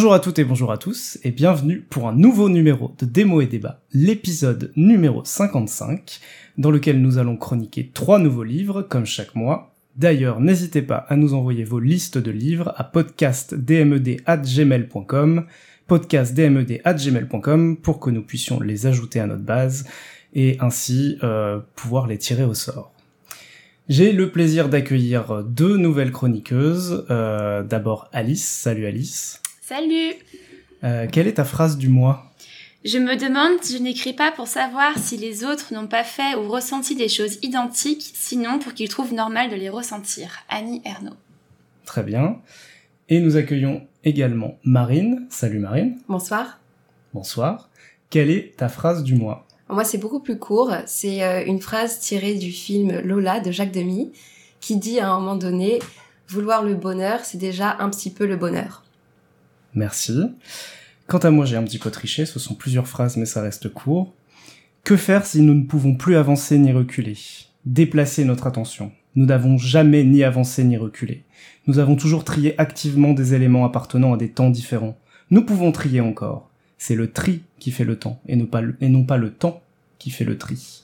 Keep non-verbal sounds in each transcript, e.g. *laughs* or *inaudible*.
Bonjour à toutes et bonjour à tous, et bienvenue pour un nouveau numéro de Démo et Débat, l'épisode numéro 55, dans lequel nous allons chroniquer trois nouveaux livres, comme chaque mois. D'ailleurs, n'hésitez pas à nous envoyer vos listes de livres à podcastdmed.gmail.com, podcastdmed.gmail.com, pour que nous puissions les ajouter à notre base, et ainsi euh, pouvoir les tirer au sort. J'ai le plaisir d'accueillir deux nouvelles chroniqueuses. Euh, D'abord Alice. Salut Alice. Salut Euh, quelle est ta phrase du mois? Je me demande si je n'écris pas pour savoir si les autres n'ont pas fait ou ressenti des choses identiques, sinon pour qu'ils trouvent normal de les ressentir. Annie Ernaux. Très bien. Et nous accueillons également Marine. Salut Marine. Bonsoir. Bonsoir. Quelle est ta phrase du mois? Moi, c'est beaucoup plus court. C'est euh, une phrase tirée du film Lola de Jacques Demy qui dit à un moment donné Vouloir le bonheur, c'est déjà un petit peu le bonheur. Merci. Quant à moi, j'ai un petit peu triché, ce sont plusieurs phrases mais ça reste court. Que faire si nous ne pouvons plus avancer ni reculer? Déplacer notre attention. Nous n'avons jamais ni avancé ni reculé. Nous avons toujours trié activement des éléments appartenant à des temps différents. Nous pouvons trier encore. C'est le tri qui fait le temps, et, non pas le temps qui fait le tri.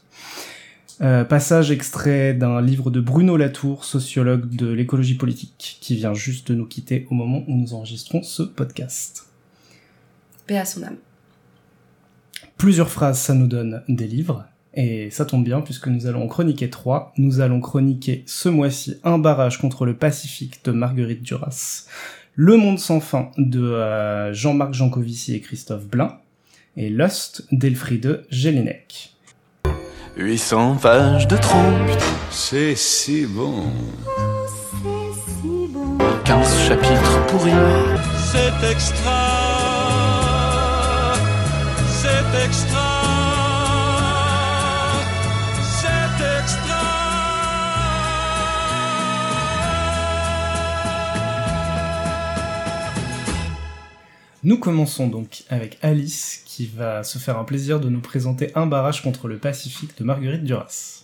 Euh, passage extrait d'un livre de Bruno Latour, sociologue de l'écologie politique, qui vient juste de nous quitter au moment où nous enregistrons ce podcast. Paix à son âme. Plusieurs phrases, ça nous donne des livres, et ça tombe bien puisque nous allons en chroniquer trois. Nous allons chroniquer ce mois-ci Un barrage contre le Pacifique de Marguerite Duras, Le monde sans fin de euh, Jean-Marc Jancovici et Christophe Blain, et Lust d'Elfriede Jelinek. 800 pages de trompe, C'est si bon. 15 chapitres pourris. C'est extra. C'est extra. Nous commençons donc avec Alice qui va se faire un plaisir de nous présenter Un barrage contre le Pacifique de Marguerite Duras.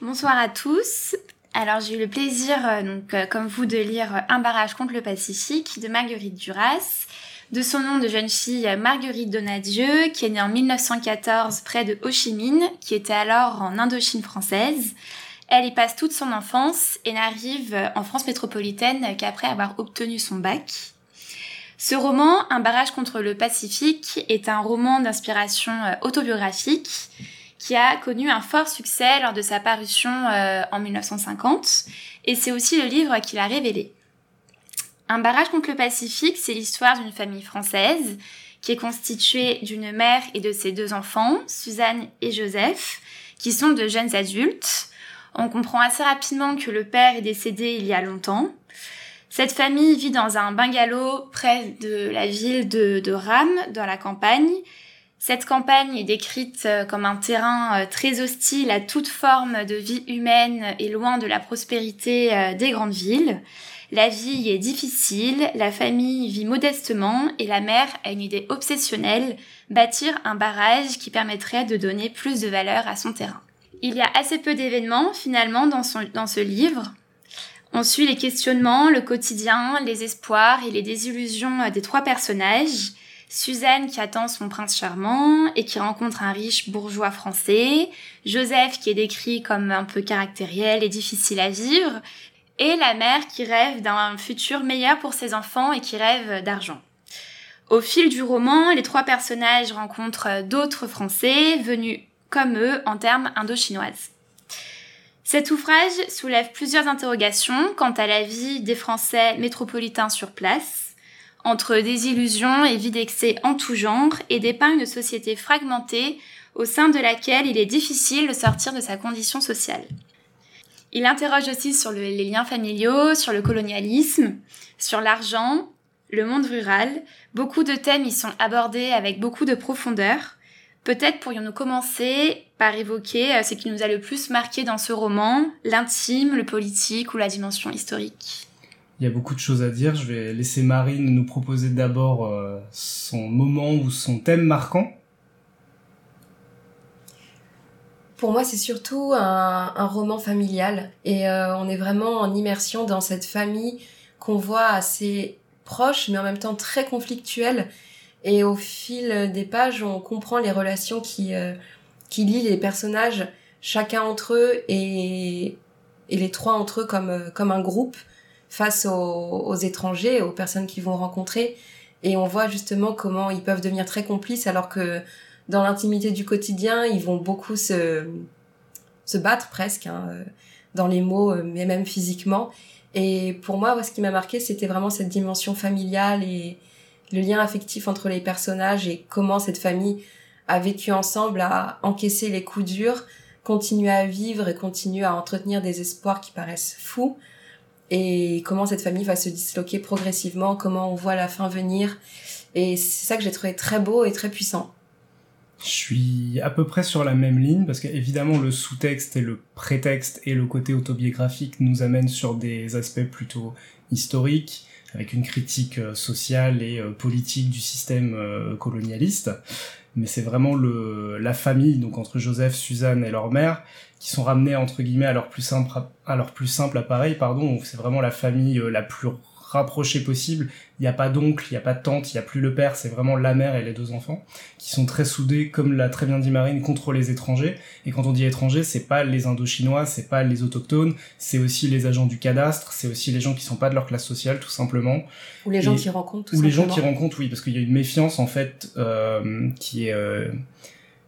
Bonsoir à tous. Alors j'ai eu le plaisir, euh, euh, comme vous, de lire euh, Un barrage contre le Pacifique de Marguerite Duras, de son nom de jeune fille Marguerite Donadieu, qui est née en 1914 près de Ho Chi Minh, qui était alors en Indochine française. Elle y passe toute son enfance et n'arrive en France métropolitaine qu'après avoir obtenu son bac. Ce roman, Un barrage contre le Pacifique, est un roman d'inspiration euh, autobiographique qui a connu un fort succès lors de sa parution euh, en 1950, et c'est aussi le livre qui l'a révélé. Un barrage contre le Pacifique, c'est l'histoire d'une famille française qui est constituée d'une mère et de ses deux enfants, Suzanne et Joseph, qui sont de jeunes adultes. On comprend assez rapidement que le père est décédé il y a longtemps. Cette famille vit dans un bungalow près de la ville de, de Ram, dans la campagne, cette campagne est décrite euh, comme un terrain euh, très hostile à toute forme de vie humaine et loin de la prospérité euh, des grandes villes. La vie est difficile, la famille vit modestement et la mère a une idée obsessionnelle, bâtir un barrage qui permettrait de donner plus de valeur à son terrain. Il y a assez peu d'événements finalement dans ce livre. On suit les questionnements, le quotidien, les espoirs et les désillusions euh, des trois personnages. Suzanne qui attend son prince charmant et qui rencontre un riche bourgeois français, Joseph qui est décrit comme un peu caractériel et difficile à vivre, et la mère qui rêve d'un futur meilleur pour ses enfants et qui rêve d'argent. Au fil du roman, les trois personnages rencontrent d'autres Français venus comme eux en termes indo-chinoises. Cet ouvrage soulève plusieurs interrogations quant à la vie des Français métropolitains sur place, entre désillusions et vie d'excès en tout genre, et dépeint une société fragmentée au sein de laquelle il est difficile de sortir de sa condition sociale. Il interroge aussi sur le- les liens familiaux, sur le colonialisme, sur l'argent, le monde rural. Beaucoup de thèmes y sont abordés avec beaucoup de profondeur. Peut-être pourrions-nous commencer par évoquer euh, ce qui nous a le plus marqué dans ce roman, l'intime, le politique ou la dimension historique? Il y a beaucoup de choses à dire. Je vais laisser Marine nous proposer d'abord euh, son moment ou son thème marquant. Pour moi, c'est surtout un, un, roman familial et euh, on est vraiment en immersion dans cette famille qu'on voit assez proche, mais en même temps très conflictuelle. Et au fil des pages, on comprend les relations qui euh, qui lient les personnages, chacun entre eux et et les trois entre eux comme euh, comme un groupe face aux, aux étrangers, aux personnes qu'ils vont rencontrer. Et on voit justement comment ils peuvent devenir très complices alors que dans l'intimité du quotidien, ils vont beaucoup se, se battre presque, hein, euh, dans les mots, euh, mais même physiquement. Et pour moi, ce qui m'a marqué, c'était vraiment cette dimension familiale et le lien affectif entre les personnages et comment cette famille a vécu ensemble, a encaissé les coups durs, continué à vivre et continue à entretenir des espoirs qui paraissent fous. Et comment cette famille va se disloquer progressivement, comment on voit la fin venir. Et c'est ça que j'ai trouvé très beau et très puissant. Je suis à peu près sur la même ligne parce qu'évidemment le sous-texte et le prétexte et le côté autobiographique nous amènent sur des aspects plutôt historiques avec une critique euh, sociale et euh, politique du système euh, colonialiste. Mais c'est vraiment le, la famille, donc entre Joseph, Suzanne et leur mère, qui sont ramenés entre guillemets à leur plus simple, à leur plus simple appareil, pardon. C'est vraiment la famille la plus rapproché possible. Il n'y a pas d'oncle, il n'y a pas de tante, il n'y a plus le père, c'est vraiment la mère et les deux enfants qui sont très soudés, comme l'a très bien dit Marine, contre les étrangers. Et quand on dit étrangers, c'est pas les Indochinois, c'est pas les autochtones, c'est aussi les agents du cadastre, c'est aussi les gens qui sont pas de leur classe sociale, tout simplement. Ou les gens qui rencontrent. Tout ou les gens qui rencontrent, oui, parce qu'il y a une méfiance en fait euh, qui est euh,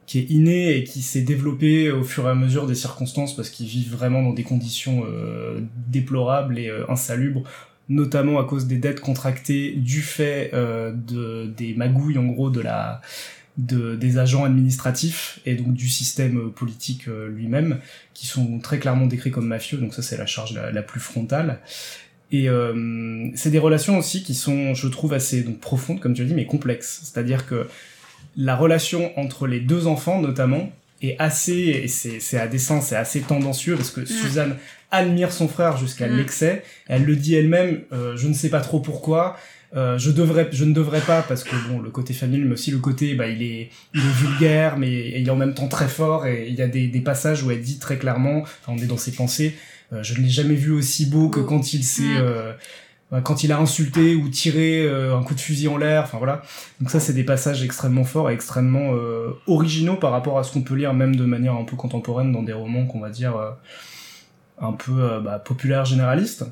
qui est innée et qui s'est développée au fur et à mesure des circonstances parce qu'ils vivent vraiment dans des conditions euh, déplorables et euh, insalubres notamment à cause des dettes contractées du fait euh, de, des magouilles en gros de la de, des agents administratifs et donc du système politique euh, lui-même qui sont très clairement décrits comme mafieux. Donc ça c'est la charge la, la, plus frontale. Et euh, c'est des relations aussi qui sont je trouve assez donc profondes comme tu as dit mais complexes. C'est-à-dire que la relation entre les deux enfants notamment est assez et c'est à dessein c'est assez tendancieux parce que mmh. Suzanne admire son frère jusqu'à mm. l'excès. Elle le dit elle-même, euh, je ne sais pas trop pourquoi. Euh, je devrais, je ne devrais pas parce que bon, le côté familial, mais aussi le côté, bah, il est, il est vulgaire, mais il est en même temps très fort. Et il y a des, des passages où elle dit très clairement, enfin, on est dans ses pensées, euh, je ne l'ai jamais vu aussi beau que quand il s'est, mm. euh, quand il a insulté ou tiré euh, un coup de fusil en l'air. Enfin voilà. Donc ça, c'est des passages extrêmement forts et extrêmement originaux par rapport à ce qu'on peut lire même de manière un peu contemporaine dans des romans qu'on va dire un peu euh, bah, populaire généraliste.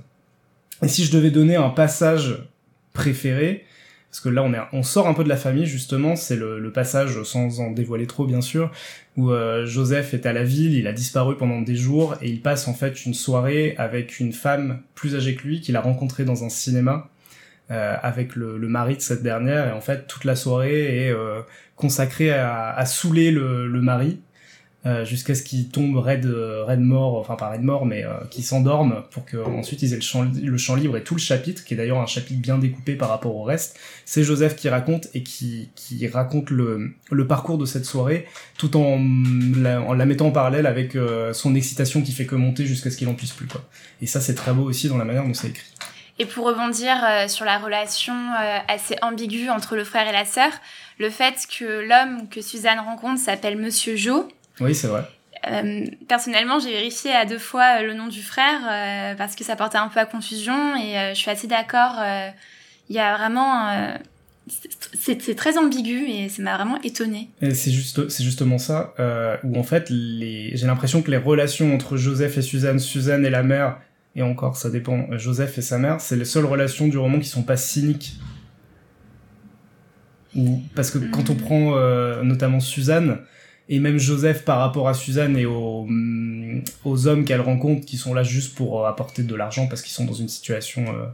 Et si je devais donner un passage préféré, parce que là on est, on sort un peu de la famille justement, c'est le, passage sans en dévoiler trop bien sûr, où euh, Joseph est à la ville, il a disparu pendant des jours et il passe en fait une soirée avec une femme plus âgée que lui qu'il a rencontrée dans un cinéma. Euh, avec le, mari de cette dernière et en fait toute la soirée est euh, consacrée à, à saouler le, le mari euh, jusqu'à ce qu'il tombe raide, raide mort, enfin pas raide mort, mais euh, qu'il s'endorme pour que ensuite ils aient le champ, le champ libre et tout le chapitre, qui est d'ailleurs un chapitre bien découpé par rapport au reste. C'est Joseph qui raconte et qui, qui raconte le, le parcours de cette soirée, tout en la, en la mettant en parallèle avec euh, son excitation qui fait que monter jusqu'à ce qu'il en puisse plus. Quoi. Et ça c'est très beau aussi dans la manière dont c'est écrit. Et pour rebondir euh, sur la relation euh, assez ambiguë entre le frère et la sœur, le fait que l'homme que Suzanne rencontre s'appelle Monsieur Jo, oui, c'est vrai. Euh, personnellement, j'ai vérifié à deux fois euh, le nom du frère euh, parce que ça portait un peu à confusion et euh, je suis assez d'accord. Il y a vraiment, c'est très ambigu et ça m'a vraiment étonné. C'est juste, c'est justement ça où en fait, les... j'ai l'impression que les relations entre Joseph et Suzanne, Suzanne et la mère, et encore, ça dépend, Joseph et sa mère, c'est les seules relations du roman qui sont pas cyniques. Ou parce que quand on mm. prend notamment Suzanne et même Joseph par rapport à Suzanne et aux, mm, hommes qu'elle rencontre qui sont là juste pour euh, apporter de l'argent parce qu'ils sont dans une situation euh,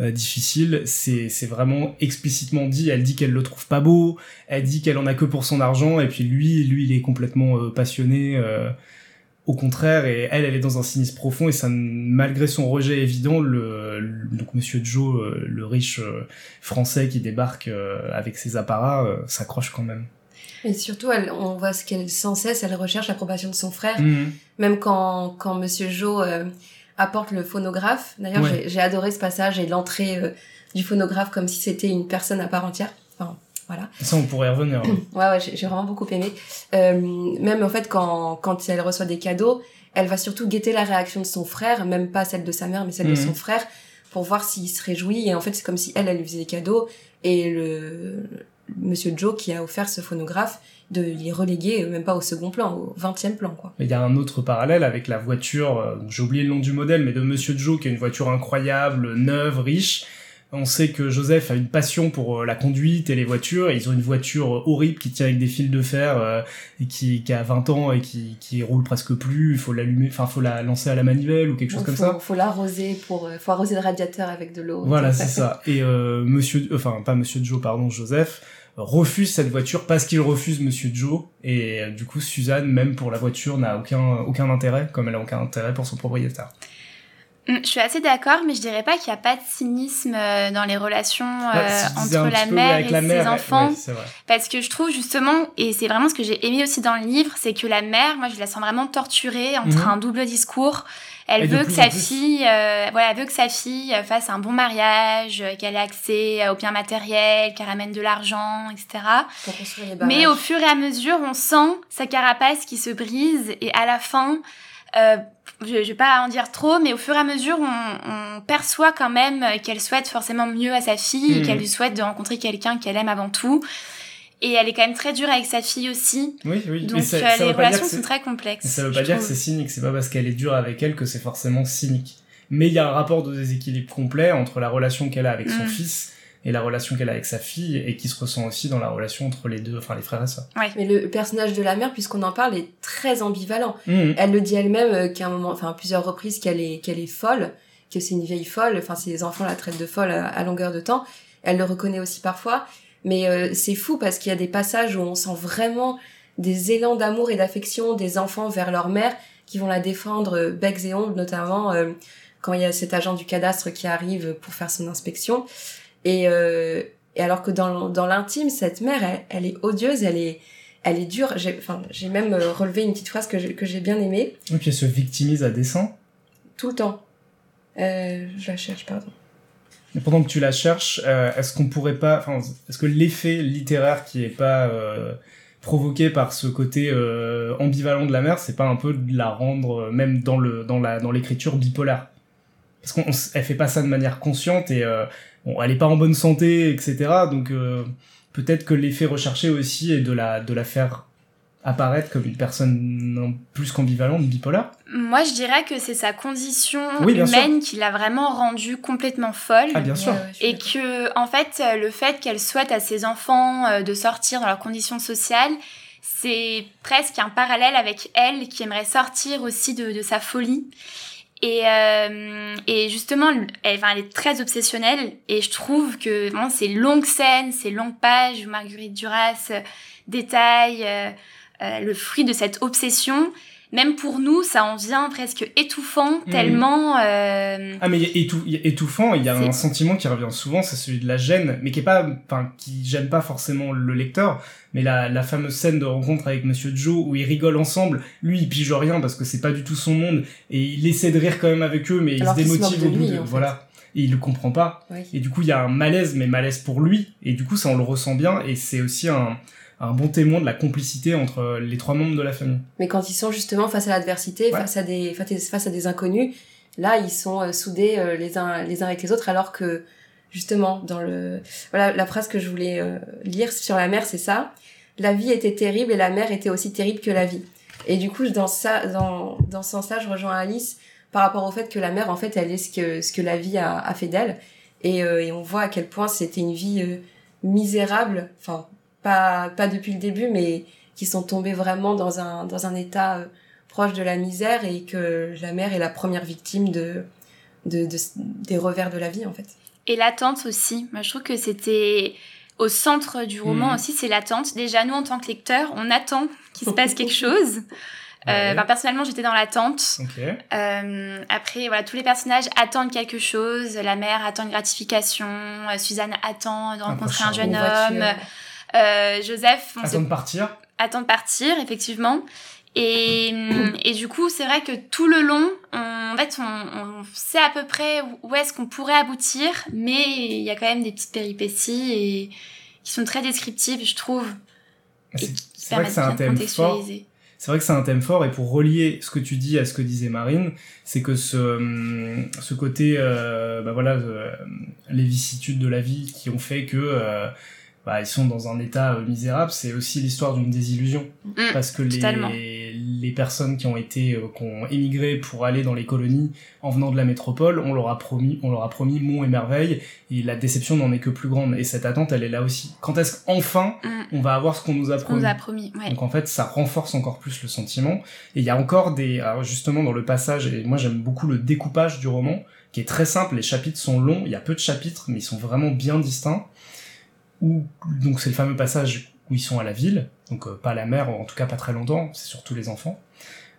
euh, difficile, c'est vraiment explicitement dit. Elle dit qu'elle le trouve pas beau, elle dit qu'elle en a que pour son argent et puis lui, lui il est complètement passionné. Au contraire, et elle, elle est dans un cynisme profond, et ça, malgré son rejet évident, le donc Monsieur Joe, le riche français qui débarque avec ses apparats, s'accroche quand même. Et surtout, elle, on voit ce qu'elle sans cesse, elle recherche l'approbation de son frère. Mmh. Même quand, quand Monsieur Jo euh, apporte le phonographe. D'ailleurs, Ouais. j'ai- adoré ce passage et l'entrée euh, du phonographe comme si c'était une personne à part entière. Enfin, voilà. Ça, on pourrait y revenir. *clears throat* Ouais, ouais, j'ai j'ai vraiment beaucoup aimé. Euh, même en fait, quand, quand elle reçoit des cadeaux, elle va surtout guetter la réaction de son frère, même pas celle de sa mère, mais celle de Mhm. son frère, pour voir s'il se réjouit. Et en fait, c'est comme si elle, elle lui faisait des cadeaux. Et le Monsieur Joe, qui a offert ce phonographe, de les reléguer, euh, même pas au second plan, au 20e plan, quoi. Il y a un autre parallèle avec la voiture, euh, j'ai oublié le nom du modèle, mais de Monsieur Joe, qui est une voiture incroyable, neuve, riche. On sait que Joseph a une passion pour euh, la conduite et les voitures. ils ont une voiture horrible qui tient avec des fils de fer euh, et qui, qui a 20 ans et qui, qui roule presque plus. Il faut l'allumer, enfin, faut la lancer à la manivelle ou quelque chose Donc, comme faut, ça. Faut l'arroser pour, faut arroser le radiateur avec de l'eau. Voilà, c'est ça. Et euh, Monsieur, enfin pas Monsieur Joe, pardon, Joseph refuse cette voiture parce qu'il refuse Monsieur Joe. Et euh, du coup, Suzanne, même pour la voiture, n'a aucun aucun intérêt, comme elle a aucun intérêt pour son propriétaire. Mm, Je suis assez d'accord, mais je dirais pas qu'il n'y a pas de cynisme euh, dans les relations euh, entre la mère et la ses mère, enfants. ouais. Parce que je trouve justement, et c'est vraiment ce que j'ai aimé aussi dans le livre, c'est que la mère, moi je la sens vraiment torturée entre Mhm. un double discours. Elle Et de veut que sa fille, euh, voilà, elle veut que sa fille euh, fasse un bon mariage, euh, qu'elle ait accès euh, aux biens matériels, qu'elle ramène de l'argent, etc. Pour construire les Mais au fur et à mesure, on sent sa carapace qui se brise et à la fin, euh, je, je vais pas en dire trop, mais au fur et à mesure, on, on perçoit quand même qu'elle souhaite forcément mieux à sa fille et Mhm. qu'elle lui souhaite de rencontrer quelqu'un qu'elle aime avant tout. Et elle est quand même très dure avec sa fille aussi. Oui, oui. Donc ça, euh, ça les relations sont très complexes. mais ça veut pas dire que c'est cynique. C'est pas parce qu'elle est dure avec elle que c'est forcément cynique. Mais il y a un rapport de déséquilibre complet entre la relation qu'elle a avec son Mm. fils et la relation qu'elle a avec sa fille et qui se ressent aussi dans la relation entre les deux, enfin les frères et sœurs. Mais le personnage de la mère, puisqu'on en parle, est très ambivalent. Mhm. Elle le dit elle-même euh, qu'à un moment, enfin à plusieurs reprises, qu'elle est qu'elle est folle, que c'est une vieille folle. Enfin, ses enfants la traitent de folle à, à longueur de temps. Elle le reconnaît aussi parfois. Mais euh, c'est fou parce qu'il y a des passages où on sent vraiment des élans d'amour et d'affection des enfants vers leur mère qui vont la défendre euh, becs et ongles, notamment euh, quand il y a cet agent du cadastre qui arrive pour faire son inspection. Et, euh, et alors que dans, dans l'intime, cette mère, elle, elle est odieuse, elle est, elle est dure. J'ai, enfin, j'ai même euh, relevé une petite phrase que j'ai, que j'ai bien aimée Et puis elle se victimise à dessein. tout le temps. Euh, je la cherche, pardon. Et pendant que tu la cherches, euh, est-ce qu'on pourrait pas, enfin, est-ce que l'effet littéraire qui est pas euh, provoqué par ce côté ambivalent de la mère, c'est pas un peu de la rendre même dans le dans la dans l'écriture bipolaire? Parce qu'on on s- elle fait pas ça de manière consciente et euh, bon, elle est pas en bonne santé, etc. Donc euh, peut-être que l'effet recherché aussi est de la de la faire apparaître comme une personne non plus qu'ambivalente, bipolaire. Moi, je dirais que c'est sa condition Oui, humaine qui l'a vraiment rendue complètement folle. Ah bien sûr. Et que, en fait, le fait qu'elle souhaite à ses enfants euh, de sortir dans leurs conditions sociales, c'est presque un parallèle avec elle qui aimerait sortir aussi de, de sa folie. Et, euh, et justement, elle, est très obsessionnelle. Et je trouve que vraiment ces longues scènes, ces longues pages où Marguerite Duras euh, détaille euh, euh, le fruit de cette obsession, même pour nous, ça en vient presque étouffant tellement... euh, Ah mais il y a étou- il y a étouffant, il y a un sentiment qui revient souvent, c'est celui de la gêne, mais qui est pas, enfin qui gêne pas forcément le lecteur, mais la, la fameuse scène de rencontre avec Monsieur Joe où ils rigolent ensemble, lui il pige rien parce que c'est pas du tout son monde et il essaie de rire quand même avec eux, mais il Alors se démotive au de bout lui, de, en fait. voilà, et il le comprend pas. Oui. et du coup il y a un malaise, mais malaise pour lui. Et du coup ça on le ressent bien et c'est aussi un un bon témoin de la complicité entre les trois membres de la famille. Mais quand ils sont justement face à l'adversité, Ouais. face à des face à- des inconnus, là ils sont euh, soudés euh, les uns les uns avec les autres, alors que justement dans le voilà la phrase que je voulais euh, lire sur la mère, c'est ça. La vie était terrible et la mère était aussi terrible que la vie. Et du coup dans ça dans dans ce sens-là, je rejoins Alice par rapport au fait que la mère en fait elle est ce que ce que la vie a, a fait d'elle et, euh, et on voit à quel point c'était une vie euh, misérable, enfin pas pas depuis le début mais qui sont tombés vraiment dans un dans un état euh, proche de la misère et que la mère est la première victime de, de, de- des revers de la vie en fait. Et l'attente aussi. Moi, je trouve que c'était au centre du roman Mhm. aussi, c'est l'attente. Déjà, nous, en tant que lecteurs, on attend qu'il se passe quelque *laughs* chose. Euh, Ouais. ben, personnellement, j'étais dans l'attente. Euh, après, voilà, tous les personnages attendent quelque chose. La mère attend une gratification. euh, Suzanne attend de rencontrer un jeune Une homme. voiture. Euh, Joseph on Attends de partir. attend de partir, effectivement. Et, et du coup, c'est vrai que tout le long, on, en fait, on, on sait à peu près où est-ce qu'on pourrait aboutir, mais il y a quand même des petites péripéties et qui sont très descriptives, je trouve. C'est vrai que c'est un thème fort. C'est vrai que c'est un thème fort et pour relier ce que tu dis à ce que disait Marine, c'est que ce, ce côté, euh, bah voilà, euh, les vicissitudes de la vie qui ont fait que euh, bah, ils sont dans un état euh, misérable, c'est aussi l'histoire d'une désillusion Mm, parce que les, les personnes qui ont été euh, qui ont émigré pour aller dans les colonies en venant de la métropole, on leur a promis, on leur a promis monts et merveilles et la déception n'en est que plus grande et cette attente elle est là aussi. Quand est-ce qu'enfin Mm. on va avoir ce qu'on nous a On promis nous a promis, ouais. donc en fait, ça renforce encore plus le sentiment. Et il y a encore des, alors justement dans le passage, et moi j'aime beaucoup le découpage du roman, qui est très simple. Les chapitres sont longs, il y a peu de chapitres, mais ils sont vraiment bien distincts. Où donc c'est le fameux passage où ils sont à la ville, donc euh, pas à la mer, en tout cas pas très longtemps. C'est surtout les enfants.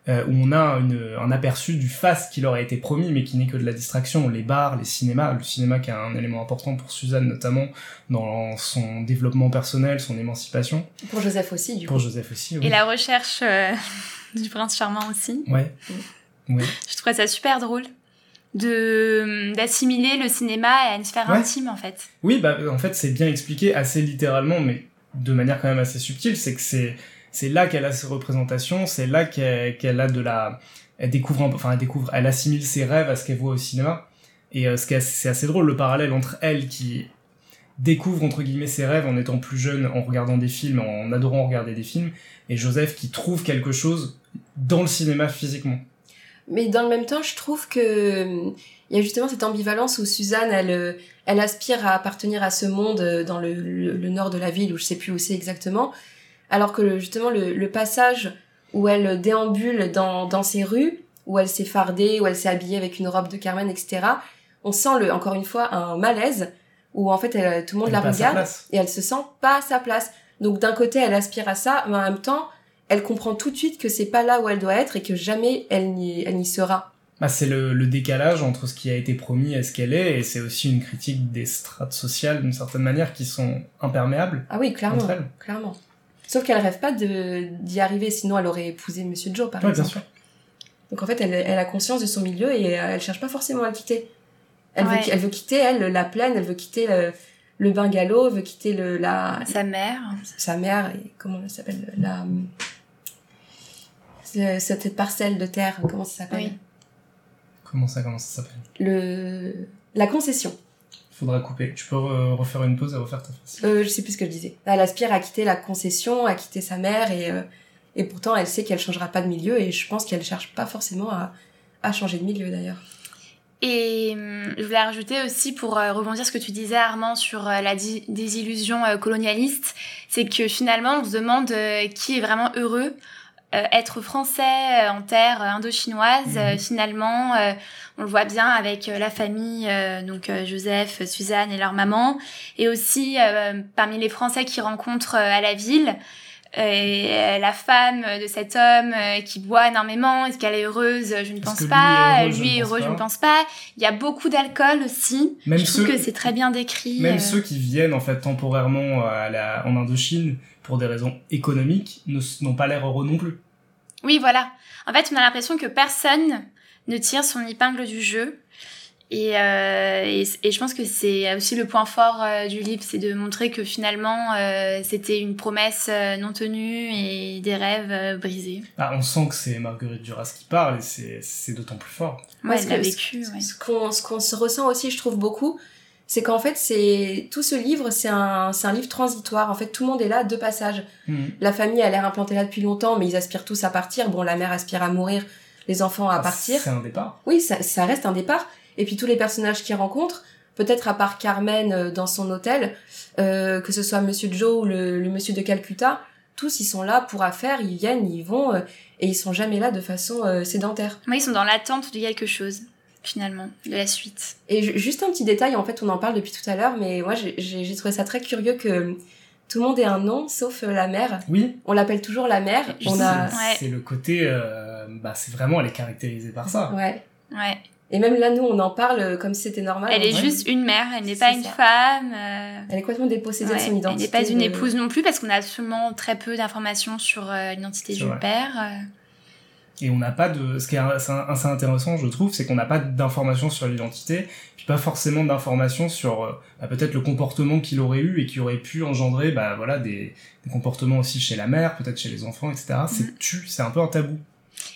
euh, où on a une, un aperçu du face qui leur a été promis, mais qui n'est que de la distraction. Les bars, les cinémas, le cinéma qui est un élément important pour Suzanne notamment dans son développement personnel, son émancipation. Pour Joseph aussi, du Pour coup. Joseph aussi. oui. Et la recherche euh, *laughs* du prince charmant aussi. Ouais. Ouais. Je trouvais ça super drôle de d'assimiler le cinéma à une sphère Ouais. intime en fait. Oui, bah en fait c'est bien expliqué assez littéralement, mais de manière quand même assez subtile. C'est que c'est c'est là qu'elle a ses représentations, c'est là qu'elle a de la, elle découvre, enfin elle découvre, elle assimile ses rêves à ce qu'elle voit au cinéma. Et euh, ce qui est assez drôle le parallèle entre elle qui découvre entre guillemets ses rêves en étant plus jeune, en regardant des films, en adorant regarder des films, et Joseph qui trouve quelque chose dans le cinéma physiquement. Mais dans le même temps, je trouve que euh, il y a justement cette ambivalence où Suzanne, elle, euh, elle aspire à appartenir à ce monde euh, dans le, le- le nord de la ville, où je sais plus où c'est exactement, alors que le- justement le, le passage où elle déambule dans, dans ces rues, où elle s'est fardée, où elle s'est habillée avec une robe de Carmen, etc. On sent le, encore une fois un malaise où en fait elle- tout le monde Elle la regarde et elle se sent pas à sa place. Donc d'un côté elle aspire à ça, mais en même temps elle comprend tout de suite que c'est pas là où elle doit être et que jamais elle n'y elle n'y sera. Bah, c'est le, le décalage entre ce qui a été promis et ce qu'elle est, et c'est aussi une critique des strates sociales d'une certaine manière qui sont imperméables Ah oui, clairement, entre elles. clairement. Sauf qu'elle rêve pas de d'y arriver, sinon elle aurait épousé Monsieur Joe par Ouais, bien exemple. sûr. Donc en fait elle, elle a conscience de son milieu et euh, elle cherche pas forcément à le quitter. Elle, Ouais. veut, elle veut quitter elle la plaine, elle veut quitter le, le bungalow, elle veut quitter le la Sa mère. sa mère et comment elle s'appelle la cette parcelle de terre comment ça s'appelle Oui. Comment ça, comment ça s'appelle le la concession Faudra couper. Tu peux re- refaire une pause et refaire ta phrase. euh, je sais plus ce que je disais elle aspire à quitter la concession à quitter sa mère et euh, et pourtant elle sait qu'elle changera pas de milieu et je pense qu'elle cherche pas forcément à à changer de milieu d'ailleurs Et hum, je voulais rajouter aussi pour euh, rebondir ce que tu disais Armand sur euh, la désillusion euh, colonialiste, c'est que finalement on se demande euh, qui est vraiment heureux. Euh, être français euh, en terre euh, indochinoise, euh, Mhm. finalement, euh, on le voit bien avec euh, la famille, euh, donc euh, Joseph, Suzanne et leur maman, et aussi euh, parmi les Français qui rencontrent à la ville, la femme de cet homme qui boit énormément, est-ce qu'elle est heureuse Je ne pense pas. Lui est heureux, je ne pense pas. Il y a beaucoup d'alcool aussi. Même je trouve ceux- que c'est très bien décrit. Même ceux qui viennent en fait temporairement à la, en Indochine pour des raisons économiques n'ont pas l'air heureux non plus. Oui, voilà. En fait, on a l'impression que personne ne tire son épingle du jeu. Et, euh, et, et je pense que c'est aussi le point fort euh, du livre, c'est de montrer que finalement, euh, c'était une promesse euh, non tenue et des rêves euh, brisés. Ah, on sent que c'est Marguerite Duras qui parle et c'est- c'est d'autant plus fort. Ouais, elle l'a vécu. ce- ouais. Ce qu'on ce qu'on se ressent aussi, je trouve beaucoup, c'est qu'en fait, c'est tout ce livre, c'est un, c'est un livre transitoire. En fait, tout le monde est là de passage. Mhm. La famille a l'air implantée là depuis longtemps, mais ils aspirent tous à partir. Bon, la mère aspire à mourir, les enfants à Ah, partir. C'est un départ. Oui, ça, ça reste un départ. Et puis tous les personnages qu'ils rencontrent, peut-être à part Carmen euh, dans son hôtel, euh, que ce soit Monsieur Joe ou le, le Monsieur de Calcutta, tous ils sont là pour affaire, ils viennent, ils vont, euh, et ils sont jamais là de façon euh, sédentaire. Moi, ils sont dans l'attente de quelque chose, finalement, de la suite. Et ju- juste un petit détail, en fait, on en parle depuis tout à l'heure, mais moi j'ai- trouvé ça très curieux que tout le monde ait un nom, sauf euh, la mère. Oui, On l'appelle toujours la mère. On a, c'est Ouais. le côté, euh, bah c'est vraiment, elle est caractérisée par ça. ouais. Ouais. Et même là, nous, on en parle euh, comme si c'était normal. Elle est juste une mère, elle n'est pas une ça. femme. euh, Elle est complètement dépossédée ouais, de son elle identité. n'est pas une de- épouse non plus parce qu'on a absolument très peu d'informations sur euh, l'identité du vrai. père. Et on n'a pas de, ce qui est assez, intéressant, je trouve, c'est qu'on n'a pas d'informations sur l'identité, puis pas forcément d'informations sur euh, bah, peut-être le comportement qu'il aurait eu et qui aurait pu engendrer, bah voilà, des, des comportements aussi chez la mère, peut-être chez les enfants, etc. C'est tu, c'est un peu un tabou.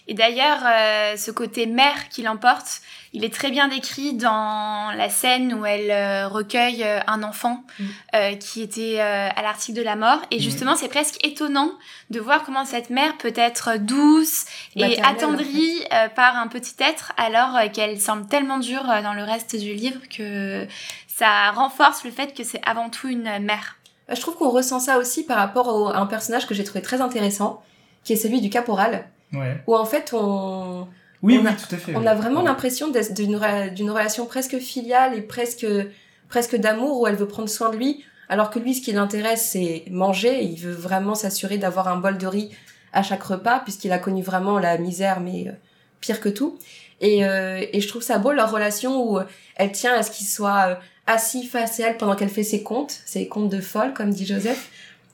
Et d'ailleurs, euh, ce côté mère qui l'emporte, il est très bien décrit dans la scène où elle euh, recueille euh, un enfant Mm. qui était à l'article de la mort. Et Mhm. justement, c'est presque étonnant de voir comment cette mère peut être douce et attendrie par un petit être, alors qu'elle semble tellement dure dans le reste du livre que ça renforce le fait que c'est avant tout une mère. Je trouve qu'on ressent ça aussi par rapport au- à un personnage que j'ai trouvé très intéressant, qui est celui du caporal, Ouais. où en fait on, Oui, On oui, a- tout à fait. on oui. a vraiment Ouais. l'impression d'une re- d'une relation presque filiale et presque presque d'amour où elle veut prendre soin de lui, alors que lui, ce qui l'intéresse, c'est manger. Il veut vraiment s'assurer d'avoir un bol de riz à chaque repas, puisqu'il a connu vraiment la misère, mais euh, pire que tout. Et, euh, et je trouve ça beau leur relation où elle tient à ce qu'il soit euh, assis face à elle pendant qu'elle fait ses comptes, ses comptes de folle, comme dit Joseph.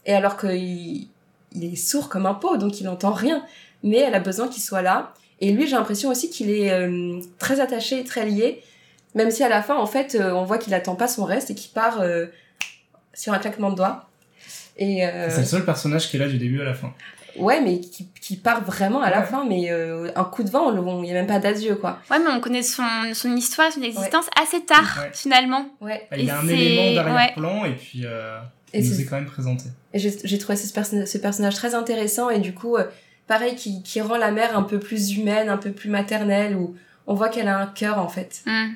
Et alors qu'il il est sourd comme un pot, donc il n'entend rien. Mais elle a besoin qu'il soit là. Et lui, j'ai l'impression aussi qu'il est euh, très attaché, très lié. Même si à la fin, en fait, euh, on voit qu'il attend pas son reste et qu'il part euh, sur un claquement de doigts. Et euh, C'est le seul personnage qui est là du début à la fin. ouais, mais qui, qui part vraiment à la Ouais. fin. Mais euh, un coup de vent, il n'y a même pas d'adieu, quoi. Ouais, mais on connaît son, son histoire, son existence assez tard, Ouais. finalement. Ouais. Il y a un élément d'arrière-plan et puis euh, Et il nous est quand même présenté. Et j'ai j'ai trouvé ce, perso- ce personnage très intéressant et du coup, euh, pareil, qui, qui rend la mère un peu plus humaine, un peu plus maternelle, où on voit qu'elle a un cœur, en fait. Hmm.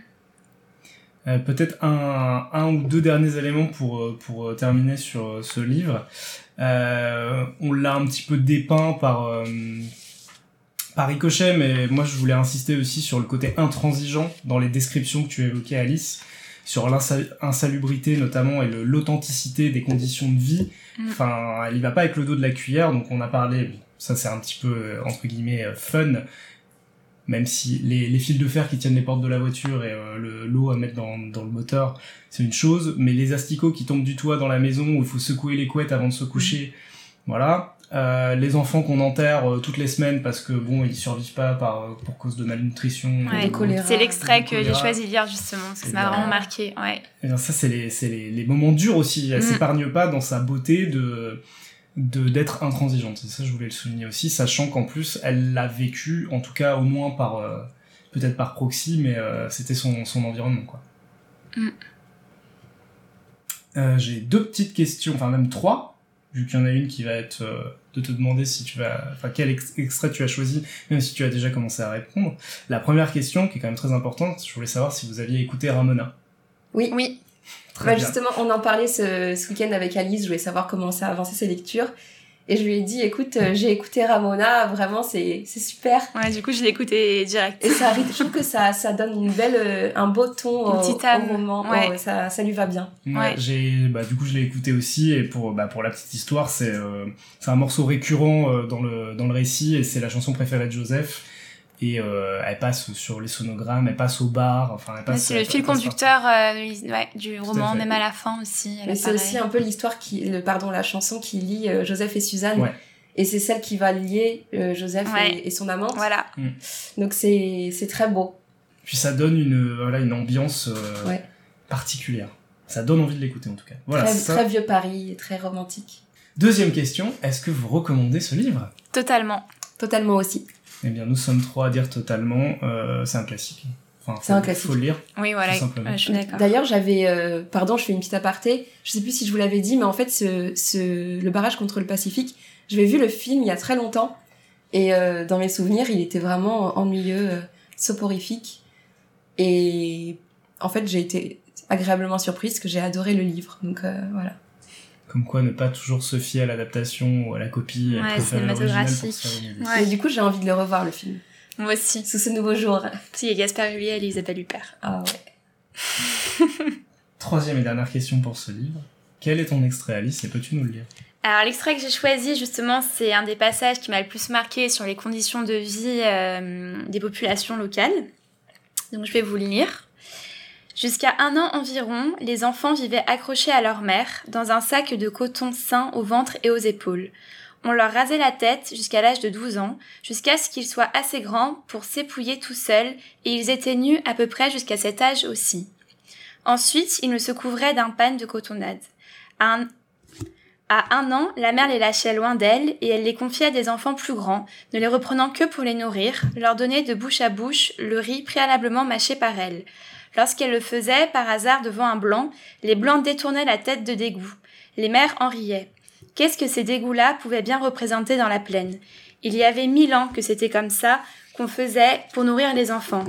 Euh, Peut-être un, un ou deux derniers éléments pour, euh, pour euh, terminer sur ce livre. Euh, on l'a un petit peu dépeint par, euh, par ricochet, mais moi je voulais insister aussi sur le côté intransigeant dans les descriptions que tu évoquais, Alice, sur l'insalubrité notamment et le- l'authenticité des conditions de vie. Mm. Enfin, elle y va pas avec le dos de la cuillère, donc on a parlé, ça c'est un petit peu, euh, entre guillemets, euh, fun, même si les, les fils de fer qui tiennent les portes de la voiture et euh, le- l'eau à mettre dans, dans le moteur, c'est une chose, mais les asticots qui tombent du toit dans la maison où il faut secouer les couettes avant de se coucher, voilà. Euh, les enfants qu'on enterre euh, toutes les semaines parce que bon ils survivent pas par euh, pour cause de malnutrition Ouais. C'est l'extrait que j'ai choisi de lire, justement, parce que C'est ça m'a vraiment marqué. Ouais. Eh bien, ça, c'est les, c'est les, les moments durs aussi. Elle Mm. s'épargne pas dans sa beauté de de d'être intransigeante. Et ça, je voulais le souligner aussi, sachant qu'en plus, elle l'a vécu, en tout cas au moins par euh, peut-être par proxy, mais euh, c'était son, son environnement, quoi. Mm. Euh, J'ai deux petites questions, enfin même trois, vu qu'il y en a une qui va être euh, de te demander si tu vas, enfin quel ex- extrait tu as choisi, même si tu as déjà commencé à répondre. La première question, qui est quand même très importante, je voulais savoir si vous aviez écouté Ramona. Oui. Très Bah, bien. justement, on en parlait ce, ce week-end avec Alice, je voulais savoir comment ça avançait ses lectures. Et je lui ai dit, écoute, euh, j'ai écouté Ramona, vraiment, c'est c'est super. Ouais, du coup, je l'ai écouté direct. Et ça, je trouve que ça, ça donne une belle, euh, un beau ton Une au, petite au âme. roman. Ouais. Ouais, ça, ça lui va bien. Ouais, Ouais. j'ai bah du coup je l'ai écouté aussi et pour bah pour la petite histoire c'est euh, c'est un morceau récurrent euh, dans le dans le récit et c'est la chanson préférée de Joseph et euh, elle passe sur les sonogrammes elle passe au bar enfin elle passe C'est le fil conducteur euh, ouais, du roman, même à la fin aussi. elle Mais est c'est aussi un peu l'histoire qui, le, pardon, la chanson qui lie euh, Joseph et Suzanne. Ouais. Et c'est celle qui va lier euh, Joseph Ouais. et, et son amante. Voilà. Donc c'est, c'est très beau. puis ça donne une voilà une ambiance euh, Ouais. particulière ça donne envie de l'écouter en tout cas voilà très, ça. très vieux Paris très romantique. deuxième question est-ce que vous recommandez ce livre? Totalement. Totalement aussi. Eh bien nous sommes trois à dire totalement euh, c'est un classique enfin C'est un classique. faut le lire Oui, voilà. D'ailleurs, j'avais, euh, pardon, je fais une petite aparté. Je sais plus si je vous l'avais dit, mais en fait, ce, ce, le barrage contre le Pacifique, j'avais vu le film il y a très longtemps. Et euh, dans mes souvenirs, il était vraiment ennuyeux, euh, soporifique. Et en fait, j'ai été agréablement surprise que j'ai adoré le livre. Donc euh, voilà. Comme quoi, ne pas toujours se fier à l'adaptation ou à la copie. Ouais, cinématographique. Ouais. Et du coup, j'ai envie de le revoir, le film. Moi aussi. Sous ce nouveau jour. Si, il y a Gaspard Huliel et Isabelle Huppert. Ah ouais. *laughs* Troisième et dernière question pour ce livre. Quel est ton extrait, Alice, et peux-tu nous le lire? Alors l'extrait que j'ai choisi justement, c'est un des passages qui m'a le plus marqué sur les conditions de vie euh, des populations locales. Donc je vais vous le lire. Jusqu'à un an environ, les enfants vivaient accrochés à leur mère, dans un sac de coton sain au ventre et aux épaules. On leur rasait la tête jusqu'à l'âge de 12 ans, jusqu'à ce qu'ils soient assez grands pour s'épouiller tout seuls, et ils étaient nus à peu près jusqu'à cet âge aussi. Ensuite, ils nous se couvraient d'un pan de cotonnade. À un, à un an, la mère les lâchait loin d'elle et elle les confiait à des enfants plus grands, ne les reprenant que pour les nourrir, leur donner de bouche à bouche le riz préalablement mâché par elle. Lorsqu'elle le faisait, par hasard devant un blanc, les blancs détournaient la tête de dégoût. Les mères en riaient. Qu'est-ce que ces dégoûts-là pouvaient bien représenter dans la plaine? Il y avait mille ans que c'était comme ça qu'on faisait pour nourrir les enfants.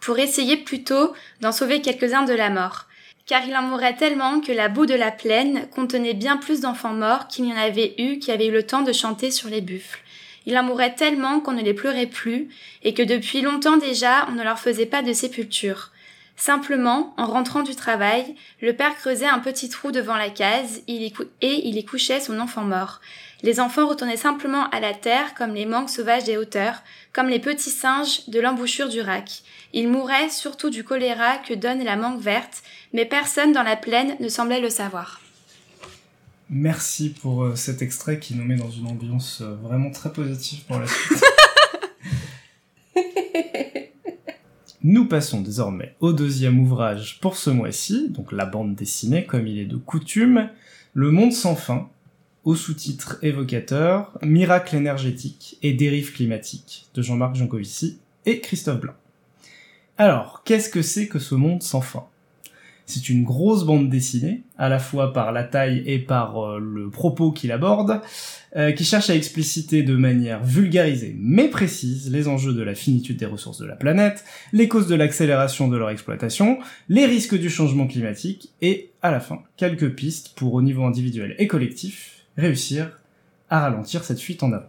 Pour essayer plutôt d'en sauver quelques-uns de la mort. Car il en mourait tellement que la boue de la plaine contenait bien plus d'enfants morts qu'il n'y en avait eu qui avaient eu le temps de chanter sur les buffles. Il en mourait tellement qu'on ne les pleurait plus, et que depuis longtemps déjà on ne leur faisait pas de sépulture. Simplement, en rentrant du travail, le père creusait un petit trou devant la case et il y couchait son enfant mort. Les enfants retournaient simplement à la terre comme les mangues sauvages des hauteurs, comme les petits singes de l'embouchure du rack. Ils mouraient surtout du choléra que donne la mangue verte, mais personne dans la plaine ne semblait le savoir. Merci pour euh, cet extrait qui nous met dans une ambiance euh, vraiment très positive pour la suite. *laughs* Nous passons désormais au deuxième ouvrage pour ce mois-ci, donc la bande dessinée comme il est de coutume, Le Monde sans fin, au sous-titre évocateur Miracle énergétique et dérive climatique de Jean-Marc Jancovici et Christophe Blanc. Alors, qu'est-ce que c'est que ce monde sans fin? C'est une grosse bande dessinée, à la fois par la taille et par euh, le propos qu'il aborde, euh, qui cherche à expliciter de manière vulgarisée mais précise les enjeux de la finitude des ressources de la planète, les causes de l'accélération de leur exploitation, les risques du changement climatique et, à la fin, quelques pistes pour, au niveau individuel et collectif, réussir à ralentir cette fuite en avant.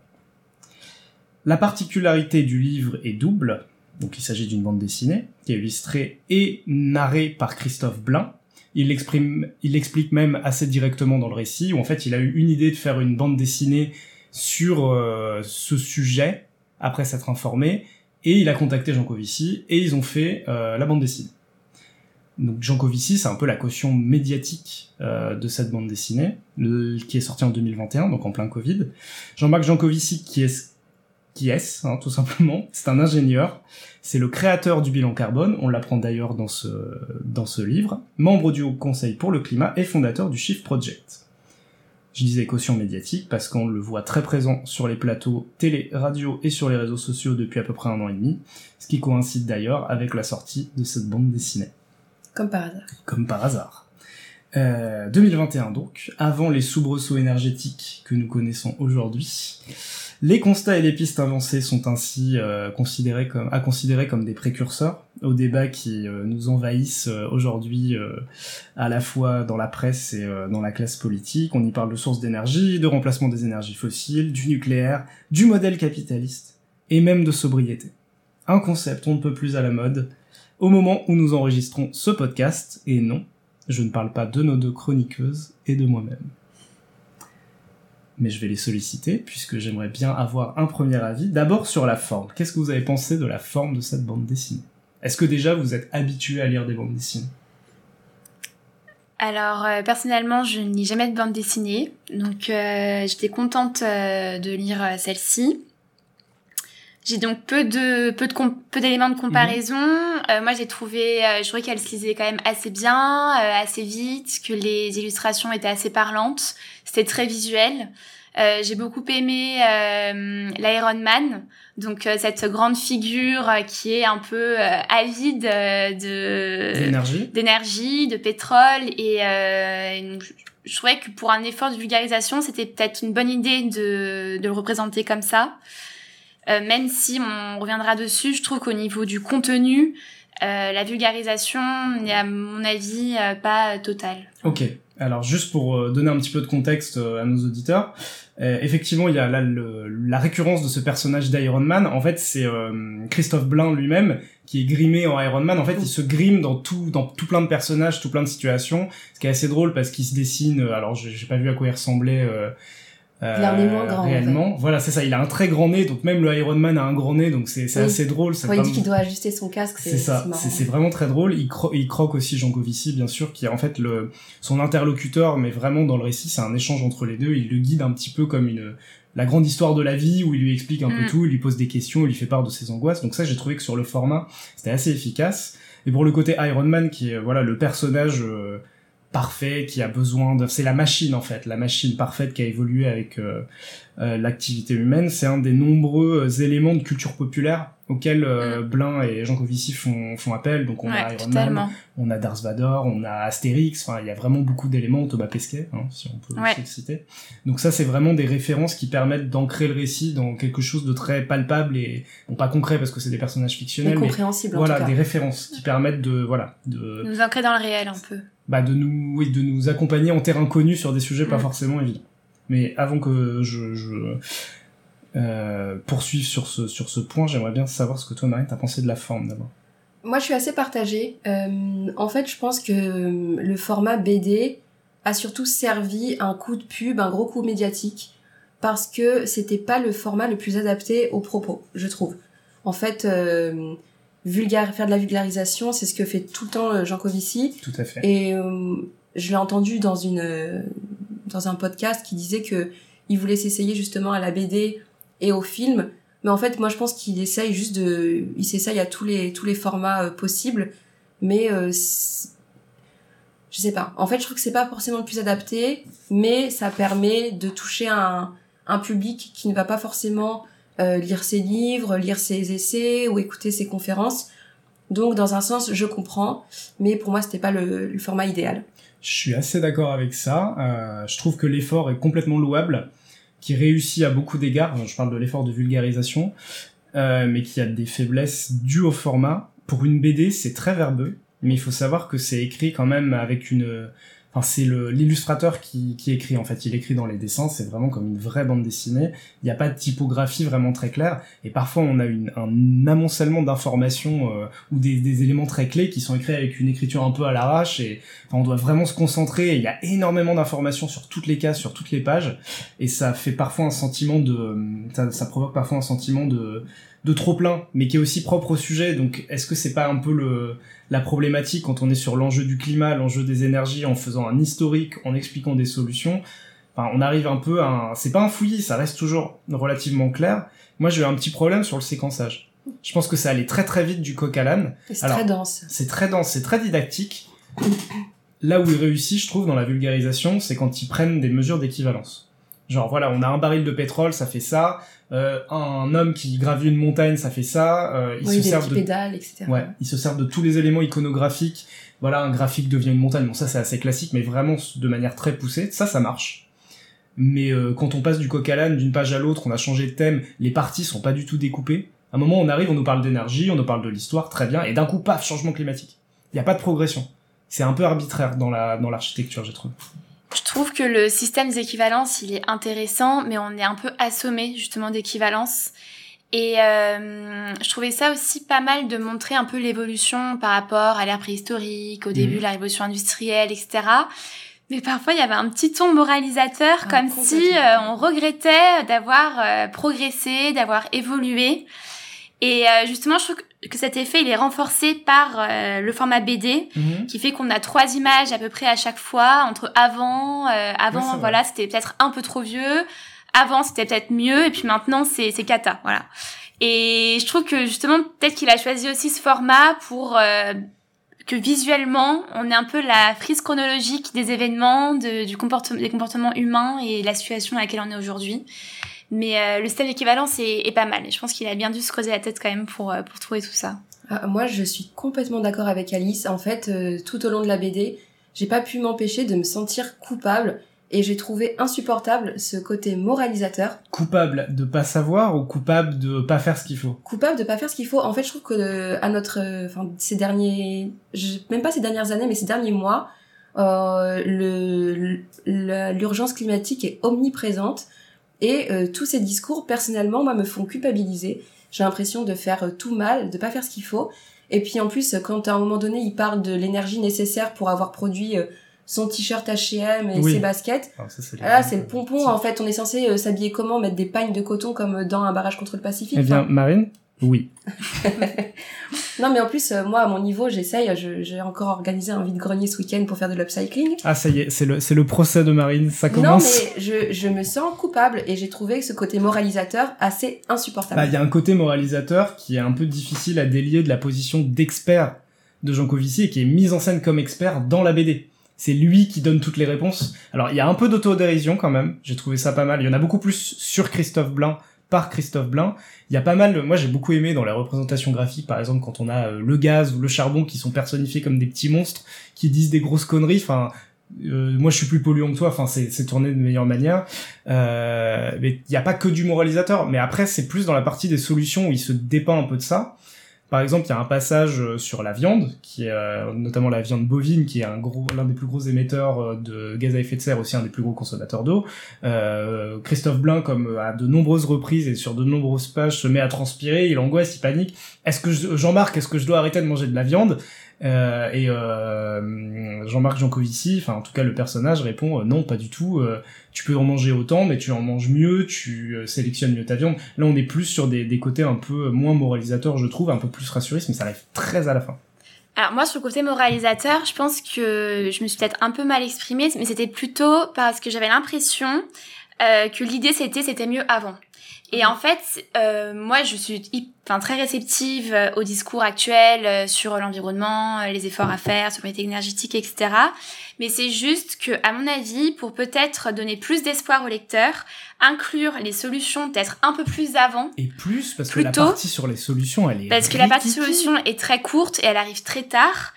La particularité du livre est double, donc il s'agit d'une bande dessinée qui est illustrée et narrée par Christophe Blain. Il l'exprime, il même assez directement dans le récit où en fait il a eu une idée de faire une bande dessinée sur euh, ce sujet après s'être informé et il a contacté Jean Covici et ils ont fait euh, la bande dessinée. Donc Jean Covici, c'est un peu la caution médiatique euh, de cette bande dessinée, qui est sortie en 2021, donc en plein Covid. Jean-Marc Jancovici, qui est qui est-ce, hein, tout simplement C'est un ingénieur, c'est le créateur du bilan carbone, on l'apprend d'ailleurs dans ce, dans ce livre, membre du Haut Conseil pour le climat et fondateur du Shift Project. Je disais caution médiatique parce qu'on le voit très présent sur les plateaux télé, radio et sur les réseaux sociaux depuis à peu près un an et demi, ce qui coïncide d'ailleurs avec la sortie de cette bande dessinée. Comme par hasard. Comme par hasard. Euh, 2021 donc, avant les soubresauts énergétiques que nous connaissons aujourd'hui. Les constats et les pistes avancées sont ainsi euh, considérés comme, à considérer comme des précurseurs aux débats qui euh, nous envahissent euh, aujourd'hui à la fois dans la presse et dans la classe politique. On y parle de sources d'énergie, de remplacement des énergies fossiles, du nucléaire, du modèle capitaliste et même de sobriété. Un concept on ne peut plus à la mode au moment où nous enregistrons ce podcast et non, je ne parle pas de nos deux chroniqueuses et de moi-même mais je vais les solliciter puisque j'aimerais bien avoir un premier avis. D'abord sur la forme. Qu'est-ce que vous avez pensé de la forme de cette bande dessinée? Est-ce que déjà vous êtes habitué à lire des bandes dessinées? Alors euh, personnellement, je n'ai jamais de bande dessinée, donc euh, j'étais contente euh, de lire celle-ci. J'ai donc peu de peu de peu d'éléments de comparaison. Mhm. moi, j'ai trouvé, je trouvais qu'elle se lisait quand même assez bien, assez vite, que les illustrations étaient assez parlantes. C'était très visuel. Euh, j'ai beaucoup aimé euh, l'Iron Man, donc euh, cette grande figure qui est un peu avide de d'énergie, d'énergie, de pétrole et je trouvais que pour un effort de vulgarisation, c'était peut-être une bonne idée de, de le représenter comme ça. Même si on reviendra dessus, je trouve qu'au niveau du contenu, la vulgarisation n'est à mon avis pas totale. Ok. Alors juste pour euh, donner un petit peu de contexte euh, à nos auditeurs, euh, effectivement il y a là la récurrence de ce personnage d'Iron Man. En fait c'est Christophe Blain lui-même qui est grimé en Iron Man. En fait il se grime dans tout dans tout plein de personnages, tout plein de situations. Ce qui est assez drôle parce qu'il se dessine. Alors j'ai pas vu à quoi il ressemblait. Euh, Il a un nez moins grand, en Réellement, voilà, c'est ça. Il a un très grand nez, donc même le Iron Man a un grand nez, donc c'est Oui. assez drôle. Quand il dit qu'il doit ajuster son casque, c'est ça, c'est vraiment très drôle. Il, cro- il croque aussi Jean Covici, bien sûr, qui est en fait le, son interlocuteur, mais vraiment dans le récit, c'est un échange entre les deux. Il le guide un petit peu comme une la grande histoire de la vie, où il lui explique un peu Mm. tout, il lui pose des questions, il lui fait part de ses angoisses. Donc ça, j'ai trouvé que sur le format, c'était assez efficace. Et pour le côté Iron Man, qui est voilà le personnage euh, parfait, qui a besoin de, c'est la machine en fait, la machine parfaite qui a évolué avec euh, euh, l'activité humaine. C'est un des nombreux euh, éléments de culture populaire auxquels euh, Blin et Jean Covici font, font appel. Donc on a Iron. Man, on a Darth Vader, on a Astérix. Enfin, il y a vraiment beaucoup d'éléments. Thomas Pesquet, hein, si on peut Ouais. le citer. Donc ça, c'est vraiment des références qui permettent d'ancrer le récit dans quelque chose de très palpable et bon pas concret parce que c'est des personnages fictionnels, mais en voilà tout cas. des références qui permettent de voilà de Nous ancrer dans le réel un peu. Bah de nous oui de nous accompagner en terrain connu sur des sujets pas Mm. forcément évidents mais avant que je, je euh, poursuive sur ce sur ce point j'aimerais bien savoir ce que toi Marine t'as pensé de la forme d'abord Moi, je suis assez partagée. Euh, en fait, je pense que euh, le format BD a surtout servi un coup de pub, un gros coup médiatique, parce que c'était pas le format le plus adapté aux propos, je trouve. En fait, euh, vulgaire, faire de la vulgarisation, c'est ce que fait tout le temps euh, Jean Covici. tout à fait Et euh, je l'ai entendu dans une euh, dans un podcast qui disait que il voulait s'essayer justement à la BD et au film. Mais en fait, moi, je pense qu'il essaye juste de, il s'essaye à tous les tous les formats euh, possibles. Mais euh, je sais pas. En fait, je trouve que c'est pas forcément le plus adapté, mais ça permet de toucher un un public qui ne va pas forcément euh, lire ses livres, lire ses essais ou écouter ses conférences. Donc, dans un sens, je comprends, mais pour moi, c'était pas le, format idéal. Je suis assez d'accord avec ça. Euh, je trouve que l'effort est complètement louable, qui réussit à beaucoup d'égards. Je parle de l'effort de vulgarisation, euh, mais qui a des faiblesses dues au format. Pour une BD, c'est très verbeux, mais il faut savoir que c'est écrit quand même avec une... Enfin, c'est l'illustrateur qui, qui écrit, en fait. Il écrit dans les dessins, c'est vraiment comme une vraie bande dessinée. Il n'y a pas de typographie vraiment très claire. Et parfois, on a un amoncellement d'informations euh, ou des, des éléments très clés qui sont écrits avec une écriture un peu à l'arrache et on doit vraiment se concentrer. Il y a énormément d'informations sur toutes les cases, sur toutes les pages, et ça fait parfois un sentiment de, ça, ça provoque parfois un sentiment de, de trop plein, mais qui est aussi propre au sujet. Donc, est-ce que c'est pas un peu le, la problématique quand on est sur l'enjeu du climat, l'enjeu des énergies, en faisant un historique, en expliquant des solutions Enfin, on arrive un peu à un, c'est pas un fouillis, ça reste toujours relativement clair. Moi, j'ai eu un petit problème sur le séquençage. Je pense que ça allait très très vite du coq à l'âne. C'est très dense. C'est très dense, c'est très didactique. Là où il réussit, je trouve, dans la vulgarisation, c'est quand ils prennent des mesures d'équivalence. Genre, voilà, on a un baril de pétrole, ça fait ça. Euh, un homme qui gravit une montagne, ça fait ça. Euh, ils Oui, se servent de pédales, etc. Ouais, ils se servent de tous les éléments iconographiques. Voilà, un graphique devient une montagne. Bon, ça c'est assez classique, mais vraiment de manière très poussée. Ça, ça marche. Mais euh, quand on passe du coq à l'âne d'une page à l'autre, on a changé de thème, les parties sont pas du tout découpées. À un moment, on arrive, on nous parle d'énergie, on nous parle de l'histoire, très bien, et d'un coup, paf, changement climatique. Il n'y a pas de progression. C'est un peu arbitraire dans la dans l'architecture, je trouve. Je trouve que le système des équivalences, il est intéressant, mais on est un peu assommé justement d'équivalences. Et euh, je trouvais ça aussi pas mal de montrer un peu l'évolution par rapport à l'ère préhistorique, au début de la révolution industrielle, etc. Mais parfois, il y avait un petit ton moralisateur, Ah, comme si euh, on regrettait d'avoir euh, progressé, d'avoir évolué. Et euh, justement, je trouve que- que cet effet, il est renforcé par euh, le format BD, qui fait qu'on a trois images à peu près à chaque fois entre avant, euh, avant voilà c'était peut-être un peu trop vieux, avant c'était peut-être mieux et puis maintenant c'est c'est cata voilà. Et je trouve que justement peut-être qu'il a choisi aussi ce format pour euh, que visuellement on ait un peu la frise chronologique des événements, de, du comportement des comportements humains et la situation à laquelle on est aujourd'hui. Mais euh, le système d'équivalence est, est pas mal. Et je pense qu'il a bien dû se creuser la tête quand même pour, euh, pour trouver tout ça. Ah, moi, je suis complètement d'accord avec Alice. En fait, euh, tout au long de la BD, j'ai pas pu m'empêcher de me sentir coupable et j'ai trouvé insupportable ce côté moralisateur. Coupable de pas savoir ou coupable de pas faire ce qu'il faut? Coupable de pas faire ce qu'il faut. En fait, je trouve que euh, à notre, euh, enfin, ces derniers, je- même pas ces dernières années, mais ces derniers mois, euh, le le- l'urgence climatique est omniprésente et euh, tous ces discours, personnellement, moi, me font culpabiliser. J'ai l'impression de faire euh, tout mal, de pas faire ce qu'il faut. Et puis en plus, quand à un moment donné, il parle de l'énergie nécessaire pour avoir produit euh, son t-shirt H&M et Oui. ses baskets. Alors, ça, Ah, Là, c'est le pompon. En fait, on est censé euh, s'habiller comment? Mettre des pagnes de coton comme dans un barrage contre le Pacifique. Eh bien, Marine Oui. *laughs* non, mais en plus, euh, moi, à mon niveau, j'essaye. je- J'ai encore organisé un vide-grenier ce week-end pour faire de l'upcycling. Ah, ça y est, c'est le, c'est le procès de Marine, ça Non, commence. mais je, je me sens coupable et j'ai trouvé ce côté moralisateur assez insupportable. Bah, il y a un côté moralisateur qui est un peu difficile à délier de la position d'expert de Jean Covici et qui est mise en scène comme expert dans la BD. C'est lui qui donne toutes les réponses. Alors, il y a un peu d'autodérision quand même. J'ai trouvé ça pas mal. Il y en a beaucoup plus sur Christophe Blain par Christophe Blain. Il y a pas mal, moi j'ai beaucoup aimé dans les représentations graphiques, par exemple, quand on a euh, le gaz ou le charbon qui sont personnifiés comme des petits monstres, qui disent des grosses conneries, enfin, euh, moi je suis plus polluant que toi, enfin c'est c'est tourné de meilleure manière. Euh, mais il n'y a pas que du moralisateur, mais après c'est plus dans la partie des solutions où il se dépeint un peu de ça. Par exemple, il y a un passage euh, sur la viande, qui est euh, notamment la viande bovine, qui est un gros, l'un des plus gros émetteurs euh, de gaz à effet de serre, aussi un des plus gros consommateurs d'eau. Christophe Blain, comme à de nombreuses reprises et sur de nombreuses pages, se met à transpirer, il angoisse, il panique. Est-ce que je- Jean-Marc, est-ce que je dois arrêter de manger de la viande? Et euh, Jean-Marc Jancovici, enfin en tout cas le personnage répond euh, non, pas du tout. euh, tu peux en manger autant, mais tu en manges mieux, tu euh, sélectionnes mieux ta viande. Là, on est plus sur des, des côtés un peu moins moralisateurs, je trouve, un peu plus rassuristes, mais ça arrive très à la fin. Alors moi sur le côté moralisateur, je pense que je me suis peut-être un peu mal exprimée, mais c'était plutôt parce que j'avais l'impression euh, que l'idée c'était c'était mieux avant. Et en fait, euh, moi je suis enfin, très réceptive euh, au discours actuel euh, sur l'environnement, euh, les efforts à faire, sobriété énergétique, etc. Mais c'est juste que, à mon avis, pour peut-être donner plus d'espoir aux lecteurs, inclure les solutions peut-être un peu plus avant Et plus, parce que la partie sur les solutions, elle est parce que la partie solution est très courte et elle arrive très tard.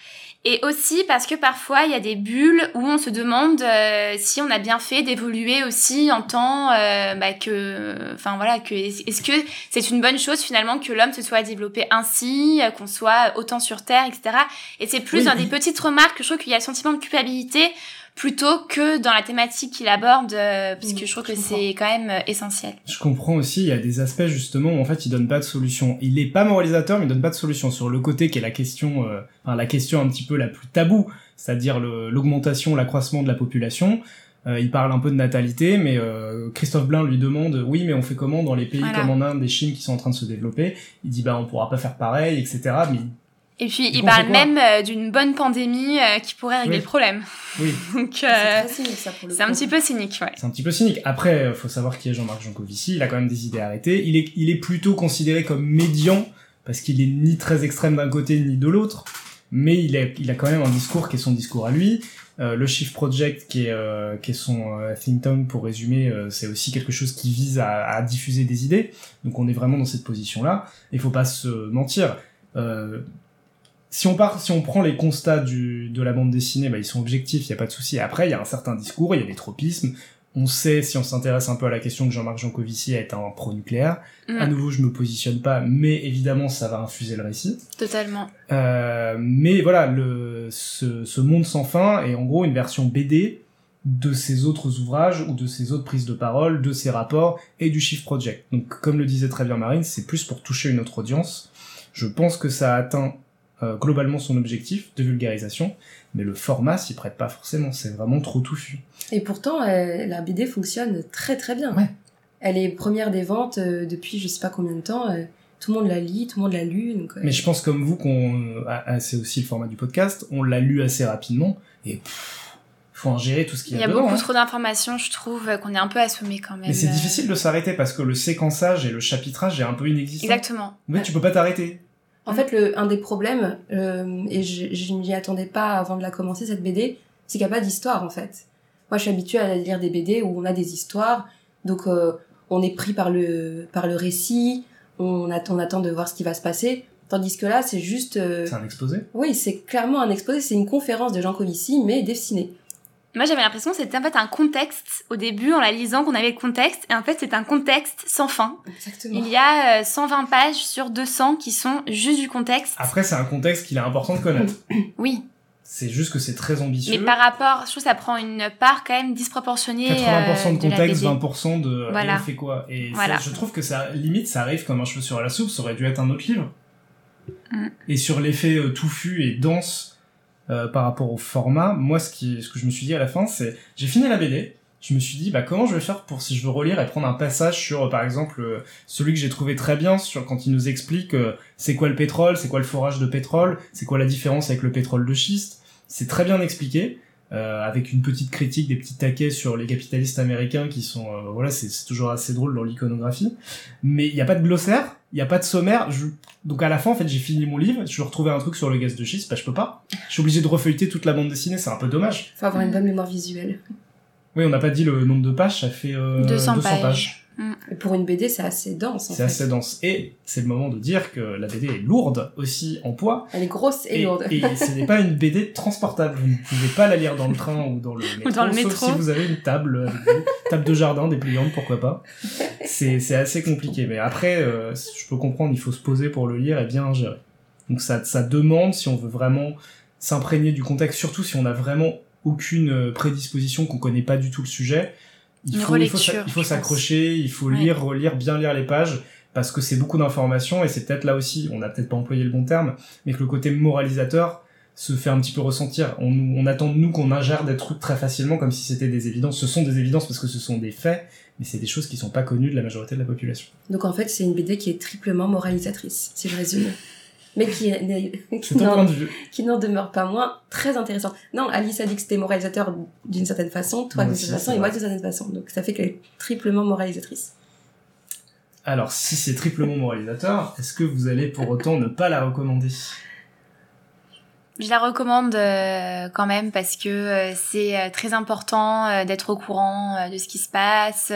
Et aussi parce que parfois il y a des bulles où on se demande euh, si on a bien fait d'évoluer aussi en tant euh, bah, que, enfin voilà, que est-ce que c'est une bonne chose finalement que l'homme se soit développé ainsi, euh, qu'on soit autant sur Terre, etc. Et c'est plus Oui, dans des petites remarques que je trouve qu'il y a le sentiment de culpabilité plutôt que dans la thématique qu'il aborde, euh, parce Mm, que je trouve je que c'est quand même euh, essentiel. Je comprends aussi, il y a des aspects justement où en fait il donne pas de solution. Il est pas moralisateur, mais il donne pas de solution. Sur le côté qui est la question, euh, enfin la question un petit peu la plus taboue, c'est-à-dire le- l'augmentation, l'accroissement de la population. Euh, il parle un peu de natalité, mais euh, Christophe Blain lui demande, oui, mais on fait comment dans les pays Voilà. comme en Inde, et Chine qui sont en train de se développer? Il dit, bah on pourra pas faire pareil, etc. Mais Et puis il parle même euh, d'une bonne pandémie euh, qui pourrait régler Oui. le problème. oui, *laughs* Donc C'est euh, très cynique, ça, pour le c'est un petit peu cynique, ouais. c'est un petit peu cynique. Après, euh, faut savoir qui est Jean-Marc Jancovici. Il a quand même des idées arrêtées. Il est, il est plutôt considéré comme médian parce qu'il est ni très extrême d'un côté ni de l'autre. Mais il, est, il a quand même un discours qui est son discours à lui. Euh, le Shift Project, qui est, euh, qui est son euh, think tank, pour résumer, euh, c'est aussi quelque chose qui vise à, à diffuser des idées. Donc on est vraiment dans cette position-là. Il faut pas se mentir. Euh, si on part, si on prend les constats du, de la bande dessinée, bah, ils sont objectifs, il y a pas de souci. Après, il y a un certain discours, il y a des tropismes. On sait, si on s'intéresse un peu à la question que Jean-Marc Jancovici est un pro-nucléaire. Mm. À nouveau, je me positionne pas, mais évidemment, ça va infuser le récit. Totalement. Euh, mais voilà, le, ce, ce monde sans fin est en gros une version BD de ses autres ouvrages ou de ses autres prises de parole, de ses rapports et du Shift Project. Donc, comme le disait très bien Marine, c'est plus pour toucher une autre audience. Je pense que ça a atteint euh, globalement son objectif de vulgarisation, mais le format s'y prête pas forcément. C'est vraiment trop touffu. Et pourtant, euh, la BD fonctionne très très bien. Ouais. Elle est première des ventes euh, depuis je sais pas combien de temps. euh, tout le monde la lit, tout le monde l'a lu. Donc, Mais je pense comme vous qu'on, ah, ah, c'est aussi le format du podcast, on l'a lu assez rapidement et pff, faut en gérer tout ce qu'il Il y y a, a dedans, beaucoup hein. trop d'informations, je trouve, qu'on est un peu assommé quand même. Mais c'est difficile de s'arrêter parce que le séquençage et le chapitrage est un peu inexistant. Exactement. Mais tu peux pas t'arrêter. En fait, le, un des problèmes, euh, et je, je ne m'y attendais pas avant de la commencer, cette BD, c'est qu'il n'y a pas d'histoire, en fait. Moi, je suis habituée à lire des BD où on a des histoires, donc euh, on est pris par le, par le récit, on attend, on attend de voir ce qui va se passer, tandis que là, c'est juste... euh, C'est un exposé? oui, c'est clairement un exposé, c'est une conférence de Jean Covici, mais dessinée. Moi, j'avais l'impression que c'était en fait un contexte au début, en la lisant, qu'on avait le contexte, et en fait, c'est un contexte sans fin. Exactement. Il y a euh, 120 pages sur 200 qui sont juste du contexte. Après, c'est un contexte qu'il est important de connaître. *coughs* Oui, C'est juste que c'est très ambitieux. mais par rapport, je trouve que ça prend une part quand même disproportionnée. 80% euh, de contexte, BD. 20% de Voilà. et on fait quoi? Et Voilà. je trouve que ça, limite, ça arrive comme un cheveu sur la soupe, ça aurait dû être un autre livre. Mm. Et sur l'effet euh, touffu et dense euh, par rapport au format. Moi, ce, qui, ce que je me suis dit à la fin, c'est j'ai fini la BD. Je me suis dit, bah comment je vais faire pour si je veux relire et prendre un passage sur, par exemple, euh, celui que j'ai trouvé très bien sur quand il nous explique euh, c'est quoi le pétrole, c'est quoi le forage de pétrole, c'est quoi la différence avec le pétrole de schiste. C'est très bien expliqué. Euh, avec une petite critique, des petits taquets sur les capitalistes américains qui sont, euh, voilà, c'est c'est toujours assez drôle dans l'iconographie. Mais il n'y a pas de glossaire, il n'y a pas de sommaire. Je... Donc à la fin, en fait, j'ai fini mon livre, je veux retrouver un truc sur le gaz de schiste, bah je peux pas. Je suis obligé de refeuilleter toute la bande dessinée, c'est un peu dommage. Faut avoir une bonne mémoire visuelle. Oui, on n'a pas dit le nombre de pages, ça fait euh, 200 pages. Et pour une BD, c'est assez dense, en C'est assez dense. Et c'est le moment de dire que la BD est lourde aussi en poids. Elle est grosse et, Et, lourde. et ce n'est pas une BD transportable. Vous ne pouvez pas la lire dans le train ou dans le métro, dans le sauf métro. si vous avez une table, avec vous. table de jardin dépliante, pourquoi pas. C'est assez compliqué. Mais après, euh, je peux comprendre, il faut se poser pour le lire et bien gérer. Donc ça, ça demande, si on veut vraiment s'imprégner du contexte, surtout si on n'a vraiment aucune euh, prédisposition, qu'on connaît pas du tout le sujet, il faut, il il s'accrocher, il faut Ouais. lire, relire, bien lire les pages, parce que c'est beaucoup d'informations, et c'est peut-être là aussi, on n'a peut-être pas employé le bon terme, mais que le côté moralisateur se fait un petit peu ressentir. On, on attend de nous qu'on ingère des trucs très facilement, comme si c'était des évidences. Ce sont des évidences parce que ce sont des faits, mais c'est des choses qui sont pas connues de la majorité de la population. Donc en fait, c'est une BD qui est triplement moralisatrice, si je résume. Mais qui, *laughs* n'en de demeure pas moins très intéressant. Non, Alice a dit que c'était moralisateur d'une certaine façon, toi d'une certaine façon, et moi d'une certaine façon. Donc ça fait qu'elle est triplement moralisatrice. Alors, si c'est triplement moralisateur, est-ce que vous allez pour autant ne pas la recommander? Je la recommande euh, quand même parce que euh, c'est euh, très important d'être au courant de ce qui se passe,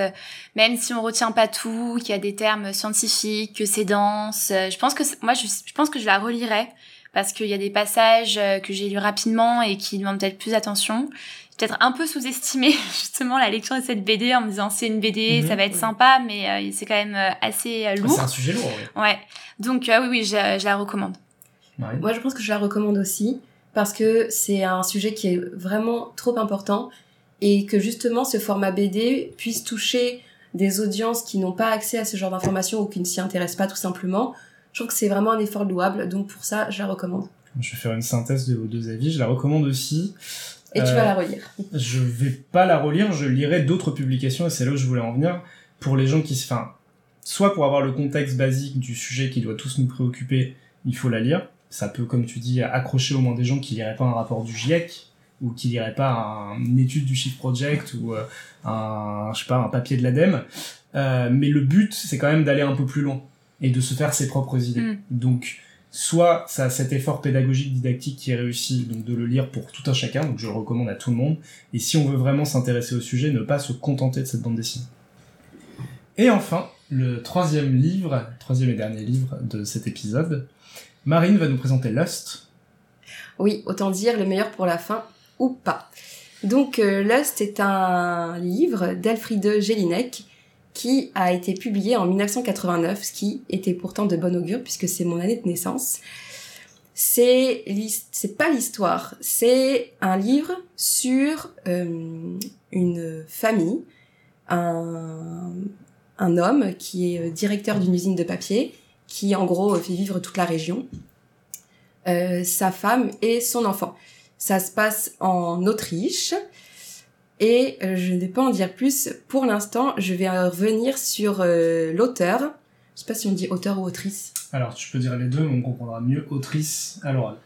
même si on retient pas tout, qu'il y a des termes scientifiques, que c'est dense. je pense que moi, je, je pense que je la relirai parce qu'il y a des passages que j'ai lus rapidement et qui demandent peut-être plus d'attention. J'ai peut-être un peu sous-estimé *laughs* justement la lecture de cette BD en me disant c'est une BD, Mhm. ça va être sympa, mais c'est quand même assez Ah, C'est lourd. un sujet lourd, oui. Ouais. Donc euh, oui, oui, je, je la recommande. Marie Moi, je pense que je la recommande aussi parce que c'est un sujet qui est vraiment trop important et que justement ce format BD puisse toucher des audiences qui n'ont pas accès à ce genre d'informations ou qui ne s'y intéressent pas tout simplement. Je trouve que c'est vraiment un effort louable, donc pour ça, je la recommande. Je vais faire une synthèse de vos deux avis. Je la recommande aussi. Et tu Euh, vas la relire. Je vais pas la relire, je lirai d'autres publications et c'est là où je voulais en venir. Pour les gens qui se, enfin, soit pour avoir le contexte basique du sujet qui doit tous nous préoccuper, il faut la lire. Ça peut, comme tu dis, accrocher au moins des gens qui liraient pas un rapport du GIEC ou qui liraient pas un- une étude du Shift Project ou euh, un, je sais pas, un papier de l'ADEME. Euh, mais le but, c'est quand même d'aller un peu plus loin et de se faire ses propres idées. Mm. Donc, soit ça a cet effort pédagogique didactique qui est réussi, donc de le lire pour tout un chacun, donc je le recommande à tout le monde. Et si on veut vraiment s'intéresser au sujet, ne pas se contenter de cette bande dessinée. Et enfin, le troisième livre, troisième et dernier livre de cet épisode, Marine va nous présenter Lust. Oui, autant dire le meilleur pour la fin ou pas. Donc euh, Lust est un livre d'Elfriede Jelinek qui a été publié en 1989, ce qui était pourtant de bon augure puisque c'est mon année de naissance. C'est pas l'histoire, c'est un livre sur euh, une famille, un, un homme qui est euh, directeur d'une usine de papier, qui en gros fait vivre toute la région, euh, sa femme et son enfant. Ça se passe en Autriche. Et euh, je ne vais pas en dire plus. Pour l'instant, je vais euh, revenir sur euh, l'auteur. Je sais pas si on dit auteur ou autrice. Alors, tu peux dire les deux, mais on comprendra mieux autrice à l'oral.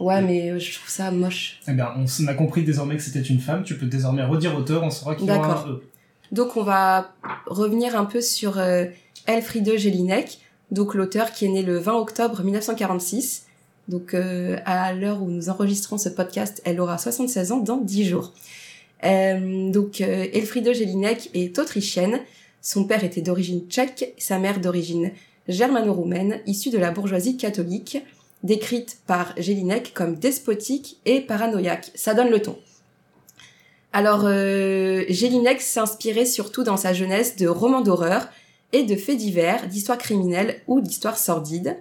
Ouais, mais euh, je trouve ça moche. Eh bien, on a compris désormais que c'était une femme, tu peux désormais redire auteur, on saura qu'il y aura D'accord. un E. Donc on va revenir un peu sur euh, Elfriede Jelinek, donc l'auteur qui est né le 20 octobre 1946. Donc euh, à l'heure où nous enregistrons ce podcast, elle aura 76 ans dans 10 jours. Euh, donc euh, Elfriede Jelinek est autrichienne. Son père était d'origine tchèque, sa mère d'origine germano-roumaine, issue de la bourgeoisie catholique, décrite par Jelinek comme despotique et paranoïaque. Ça donne le ton. Alors, euh, Jelinek s'inspirait surtout dans sa jeunesse de romans d'horreur et de faits divers, d'histoires criminelles ou d'histoires sordides.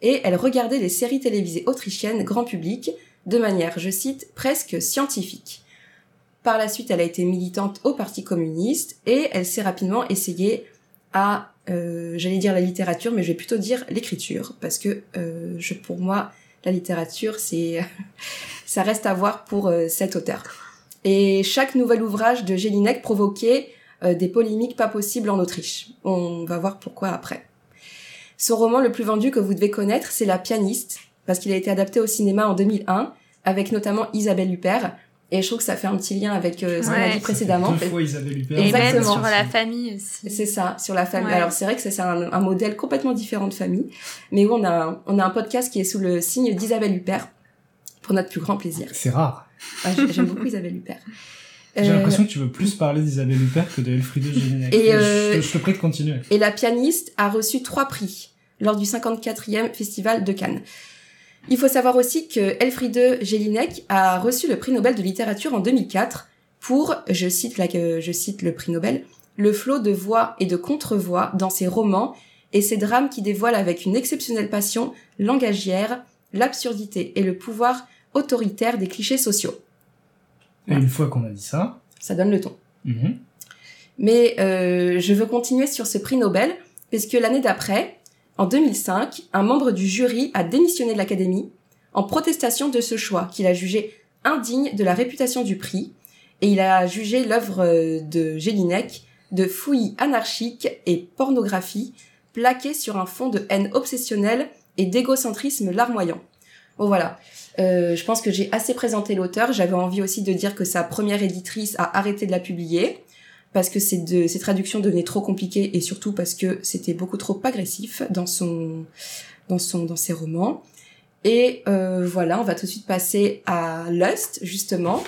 Et elle regardait les séries télévisées autrichiennes grand public de manière, je cite, presque scientifique. Par la suite, elle a été militante au Parti communiste et elle s'est rapidement essayée à, euh, j'allais dire la littérature, mais je vais plutôt dire l'écriture, parce que euh, je, pour moi, la littérature, c'est *laughs* ça reste à voir pour euh, cet auteur. Et chaque nouvel ouvrage de Jelinek provoquait des polémiques pas possibles en Autriche. On va voir pourquoi après. Son roman le plus vendu que vous devez connaître, c'est La pianiste, parce qu'il a été adapté au cinéma en 2001, avec notamment Isabelle Huppert. Et je trouve que ça fait un petit lien avec euh, ce qu'on a Ouais. dit précédemment. Deux fois Isabelle Huppert. Et même sur la famille aussi. C'est ça, sur la famille. Ouais. Alors c'est vrai que c'est un, un modèle complètement différent de famille, mais où on a, un- on a un podcast qui est sous le signe d'Isabelle Huppert, pour notre plus grand plaisir. C'est rare. Ah, j'ai- J'aime beaucoup Isabelle Huppert. J'ai Euh, l'impression que tu veux plus parler d'Isabelle Huppert que de Elfriede *laughs* Jelinek. Et, euh, je, te- je te prie de continuer. Et la pianiste a reçu trois prix lors du 54e Festival de Cannes. Il faut savoir aussi que Elfriede Jelinek a reçu le prix Nobel de littérature en 2004 pour, je cite, la, je cite le prix Nobel, le flot de voix et de contre-voix dans ses romans et ses drames qui dévoilent avec une exceptionnelle passion langagière, l'absurdité et le pouvoir autoritaire des clichés sociaux. Et une fois qu'on a dit ça, Ça donne le ton. mhm, Mais euh, je veux continuer sur ce prix Nobel, puisque l'année d'après, en 2005, un membre du jury a démissionné de l'Académie en protestation de ce choix qu'il a jugé indigne de la réputation du prix, et il a jugé l'œuvre euh, de Jelinek de fouillis anarchiques et pornographie plaquée sur un fond de haine obsessionnelle et d'égocentrisme larmoyant. Bon voilà, Euh, je pense que j'ai assez présenté l'auteur. J'avais envie aussi de dire que sa première éditrice a arrêté de la publier parce que ces, deux, ces traductions devenaient trop compliquées et surtout parce que c'était beaucoup trop agressif dans son dans son dans ses romans. Et euh, voilà, on va tout de suite passer à Lust justement,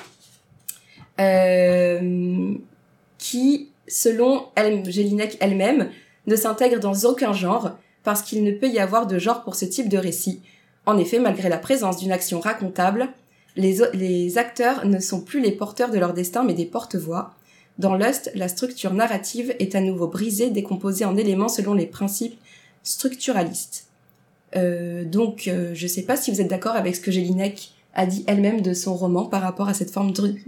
euh, qui, selon elle, Jelinek elle-même, ne s'intègre dans aucun genre parce qu'il ne peut y avoir de genre pour ce type de récit. En effet, malgré la présence d'une action racontable, les, acteurs ne sont plus les porteurs de leur destin mais des porte-voix. Dans Lust, la structure narrative est à nouveau brisée, décomposée en éléments selon les principes structuralistes. Euh, donc, euh, je sais pas si vous êtes d'accord avec ce que Jelinek a dit elle-même de son roman par rapport à cette forme dru-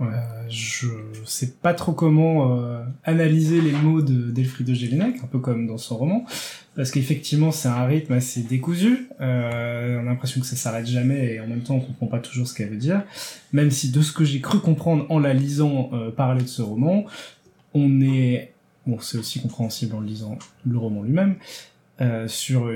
déstructurée. Euh, je sais pas trop comment euh, analyser les mots de d'Elfriede Jelinek, un peu comme dans son roman, parce qu'effectivement c'est un rythme assez décousu. Euh, on a l'impression que ça s'arrête jamais et en même temps on comprend pas toujours ce qu'elle veut dire. Même si de ce que j'ai cru comprendre en la lisant euh, parler de ce roman, on est bon c'est aussi compréhensible en lisant le roman lui-même. Euh, sur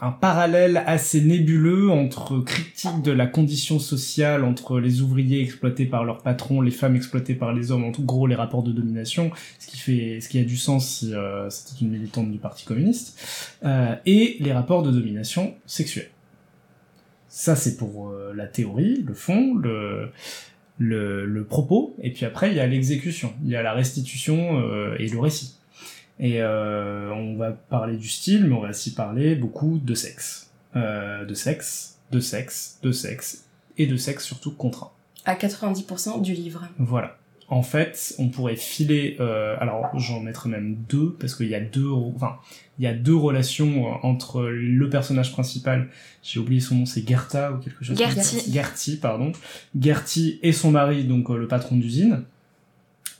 un parallèle assez nébuleux entre critique de la condition sociale entre les ouvriers exploités par leurs patrons, les femmes exploitées par les hommes, en tout gros les rapports de domination, ce qui fait, ce qui a du sens si euh, c'était une militante du Parti communiste, euh, et les rapports de domination sexuelle. Ça c'est pour euh, la théorie, le fond, le, le, le propos, et puis après il y a l'exécution, il y a la restitution et le récit. Et euh, on va parler du style, mais on va aussi parler beaucoup de sexe. Euh, de sexe, de sexe, de sexe, et de sexe surtout contraint. À 90% du livre. Voilà. En fait, on pourrait filer. Euh, alors, j'en mettrai même deux parce qu'il y a deux. Enfin, il y a deux relations entre le personnage principal. J'ai oublié son nom, c'est Gerta ou quelque chose. comme ça. Gertie. Gertie, pardon. Gertie et son mari, donc euh, le patron d'usine,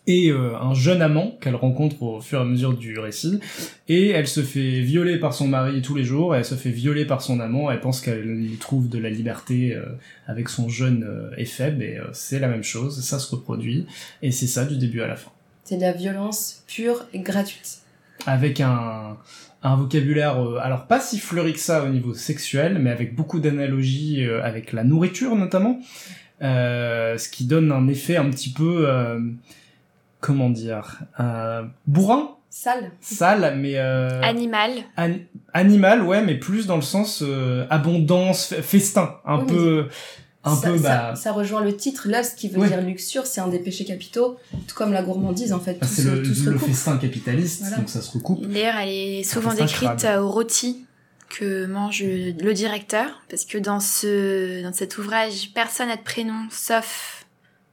et euh, un jeune amant qu'elle rencontre au fur et à mesure du récit. Et elle se fait violer par son mari tous les jours. Et elle se fait violer par son amant. Elle pense qu'elle y trouve de la liberté euh, avec son jeune euh, éphèbe. Et euh, c'est la même chose. Ça se reproduit. Et c'est ça du début à la fin. C'est de la violence pure et gratuite. Avec un, un vocabulaire, euh, alors pas si fleuri que ça au niveau sexuel, mais avec beaucoup d'analogies euh, avec la nourriture notamment. Euh, ce qui donne un effet un petit peu, euh, comment dire, euh, bourrin, Sale. sale, mais euh, Animal. an- animal, ouais, mais plus dans le sens euh, abondance, fe- festin, un Oui, peu, un ça, peu, ça- bah, ça rejoint le titre, lust, qui veut Ouais. dire luxure, c'est un des péchés capitaux, tout comme la gourmandise en fait. Tout, bah, c'est le, tout se le festin capitaliste, Voilà. donc ça se recoupe. D'ailleurs, elle est souvent décrite euh, au rôti que mange le directeur, parce que dans ce dans cet ouvrage, personne n'a de prénom sauf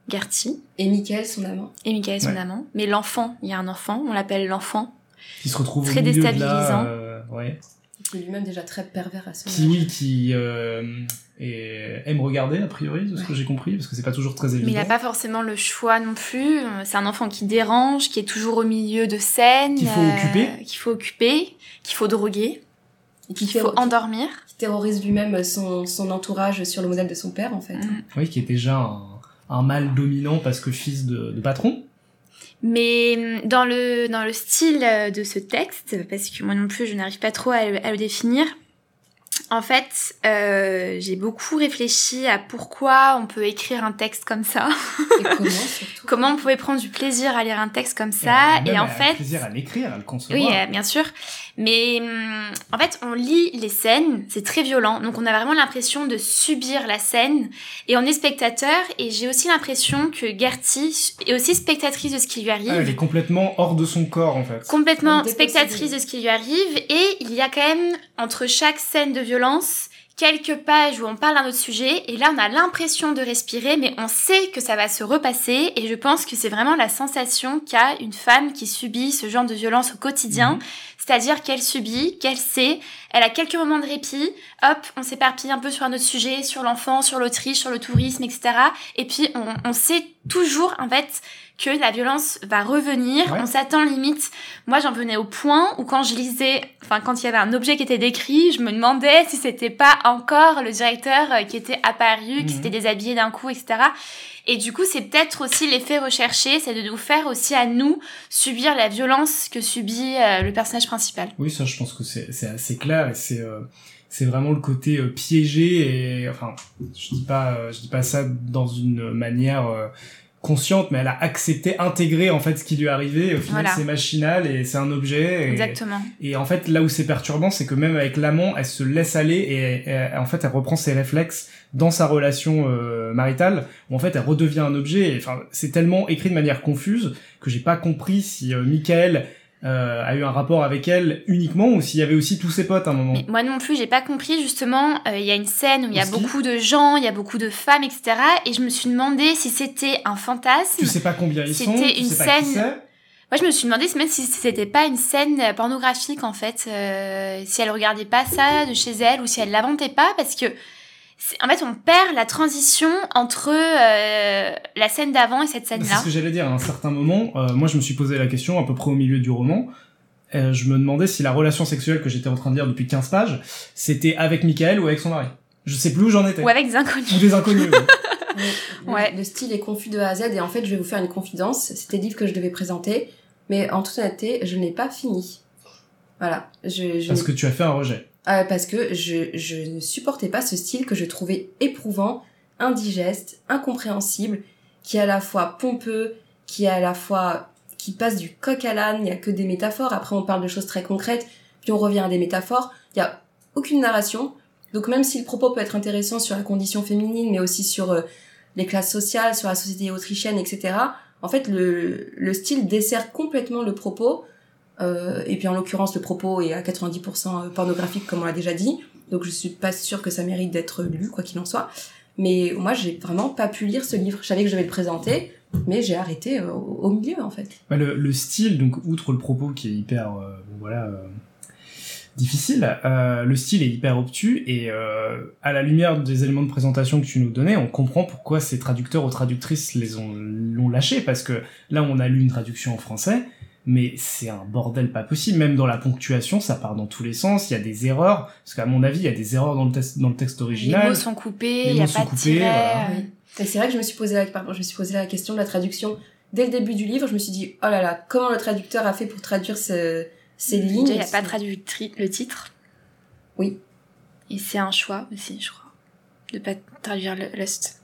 Gertie Et Michael, son amant. et Michael, son Ouais. amant. Mais l'enfant, il y a un enfant, on l'appelle l'enfant. Qui se retrouve Très au milieu de déstabilisant. là, euh, ouais. qui est lui-même déjà très pervers à son qui oui qui euh, est- aime regarder a priori de ce que j'ai compris parce que c'est pas toujours très évident Mais il n'a pas forcément le choix non plus. Euh, C'est un enfant qui dérange, qui est toujours au milieu de scènes. Qu'il faut occuper. Qu'il faut occuper, qu'il faut droguer, qu'il faut endormir. qui terrorise lui-même son, son entourage sur le modèle de son père, en fait. Mm. Oui, qui est déjà un, un mâle dominant parce que fils de, de patron. Mais hum, dans le, dans le style euh, de ce texte, parce que moi non plus je n'arrive pas trop à, le- à le définir, en fait, euh, j'ai beaucoup réfléchi à pourquoi on peut écrire un texte comme ça, Et comment, *laughs* surtout comment on pouvait prendre du plaisir à lire un texte comme ça, et, même en fait... plaisir à l'écrire, à le concevoir. Oui, euh, bien sûr. Mais hum, en fait, on lit les scènes, c'est très violent. Donc on a vraiment l'impression de subir la scène. Et on est spectateur. Et j'ai aussi l'impression que Gertie est aussi spectatrice de ce qui lui arrive. Ah, elle est complètement hors de son corps en fait. complètement spectatrice de ce qui lui arrive. Et il y a quand même, entre chaque scène de violence, quelques pages où on parle d'un autre sujet. Et là, on a l'impression de respirer, mais on sait que ça va se repasser. Et je pense que c'est vraiment la sensation qu'a une femme qui subit ce genre de violence au quotidien. Mhm. C'est-à-dire qu'elle subit, qu'elle sait, elle a quelques moments de répit, hop, on s'éparpille un peu sur un autre sujet, sur l'enfant, sur l'Autriche, sur le tourisme, etc. Et puis on, on sait toujours, en fait, que la violence va revenir, Ouais. on s'attend limite. Moi, j'en venais au point où quand je lisais, enfin, quand il y avait un objet qui était décrit, je me demandais si c'était pas encore le directeur euh, qui était apparu, Mhm. qui s'était déshabillé d'un coup, etc. Et du coup, c'est peut-être aussi l'effet recherché, c'est de nous faire aussi à nous subir la violence que subit euh, le personnage principal. Oui, ça, je pense que c'est c'est assez clair et c'est euh, c'est vraiment le côté euh, piégé et enfin, je dis pas euh, je dis pas ça dans une manière consciente, mais elle a accepté, intégré en fait ce qui lui arrivait. Au final, Voilà. c'est machinal et c'est un objet. Et, Exactement. Et en fait, là où c'est perturbant, c'est que même avec l'amant, elle se laisse aller et, et, en fait, elle reprend ses réflexes dans sa relation euh, maritale, où en fait, elle redevient un objet. Et, Enfin, c'est tellement écrit de manière confuse que j'ai pas compris si euh, Michael euh, a eu un rapport avec elle uniquement ou s'il y avait aussi tous ses potes à un moment. Mais moi non plus, j'ai pas compris justement. euh, Il y a une scène où il y a beaucoup de gens, il y a beaucoup de femmes, etc. Et je me suis demandé si c'était un fantasme. Tu sais pas combien ils sont, C'était tu une sais pas qui scène-. Moi, je me suis demandé même si c'était pas une scène pornographique en fait, euh, si elle regardait pas ça de chez elle ou si elle l'inventait pas, parce que en fait, on perd la transition entre euh, la scène d'avant et cette C'est scène-là. ce que j'allais dire. À un certain moment, euh, moi, je me suis posé la question à peu près au milieu du roman. Euh, je me demandais si la relation sexuelle que j'étais en train de lire depuis 15 pages, c'était avec Michael ou avec son mari. Je sais plus où j'en étais. Ou avec des inconnus. Ou des inconnus. *laughs* Ouais. le style est confus de A à Z et en fait je vais vous faire une confidence. C'était le livre que je devais présenter, mais en toute honnêteté, je ne l'ai pas fini. Voilà. Je, je Parce n'ai- que tu as fait un rejet. Euh, parce que je, je ne supportais pas ce style que je trouvais éprouvant, indigeste, incompréhensible, qui est à la fois pompeux, qui est à la fois qui passe du coq à l'âne, il y a que des métaphores, après on parle de choses très concrètes, puis on revient à des métaphores, il y a aucune narration. Donc même si le propos peut être intéressant sur la condition féminine, mais aussi sur euh, les classes sociales, sur la société autrichienne, etc., en fait le, le style dessert complètement le propos, euh, et puis en l'occurrence le propos est à 90% pornographique comme on l'a déjà dit, donc je suis pas sûre que ça mérite d'être lu quoi qu'il en soit. Mais moi j'ai vraiment pas pu lire ce livre. Je savais que je devais le présenter, mais j'ai arrêté euh, au, milieu en fait. Bah, le, le style, donc outre le propos qui est hyper, euh, voilà, euh, difficile, euh, le style est hyper obtus et euh, à la lumière des éléments de présentation que tu nous donnais, on comprend pourquoi ces traducteurs ou traductrices les ont l'ont lâché parce que là on a lu une traduction en français. Mais c'est un bordel pas possible, même dans la ponctuation, ça part dans tous les sens, il y a des erreurs, parce qu'à mon avis, il y a des erreurs dans le, texte dans le texte Les original. mots sont coupés, Les il n'y a mots pas sont de coupés, tiret. voilà. euh, Oui. Et c'est vrai que je me suis posé la, pardon, je me suis posé la question de la traduction dès le début du livre. Je me suis dit oh là là, comment le traducteur a fait pour traduire ce, ces lignes il n'y a pas traduit le, titre. Oui. Et c'est un choix aussi, je crois, de pas traduire le Lust.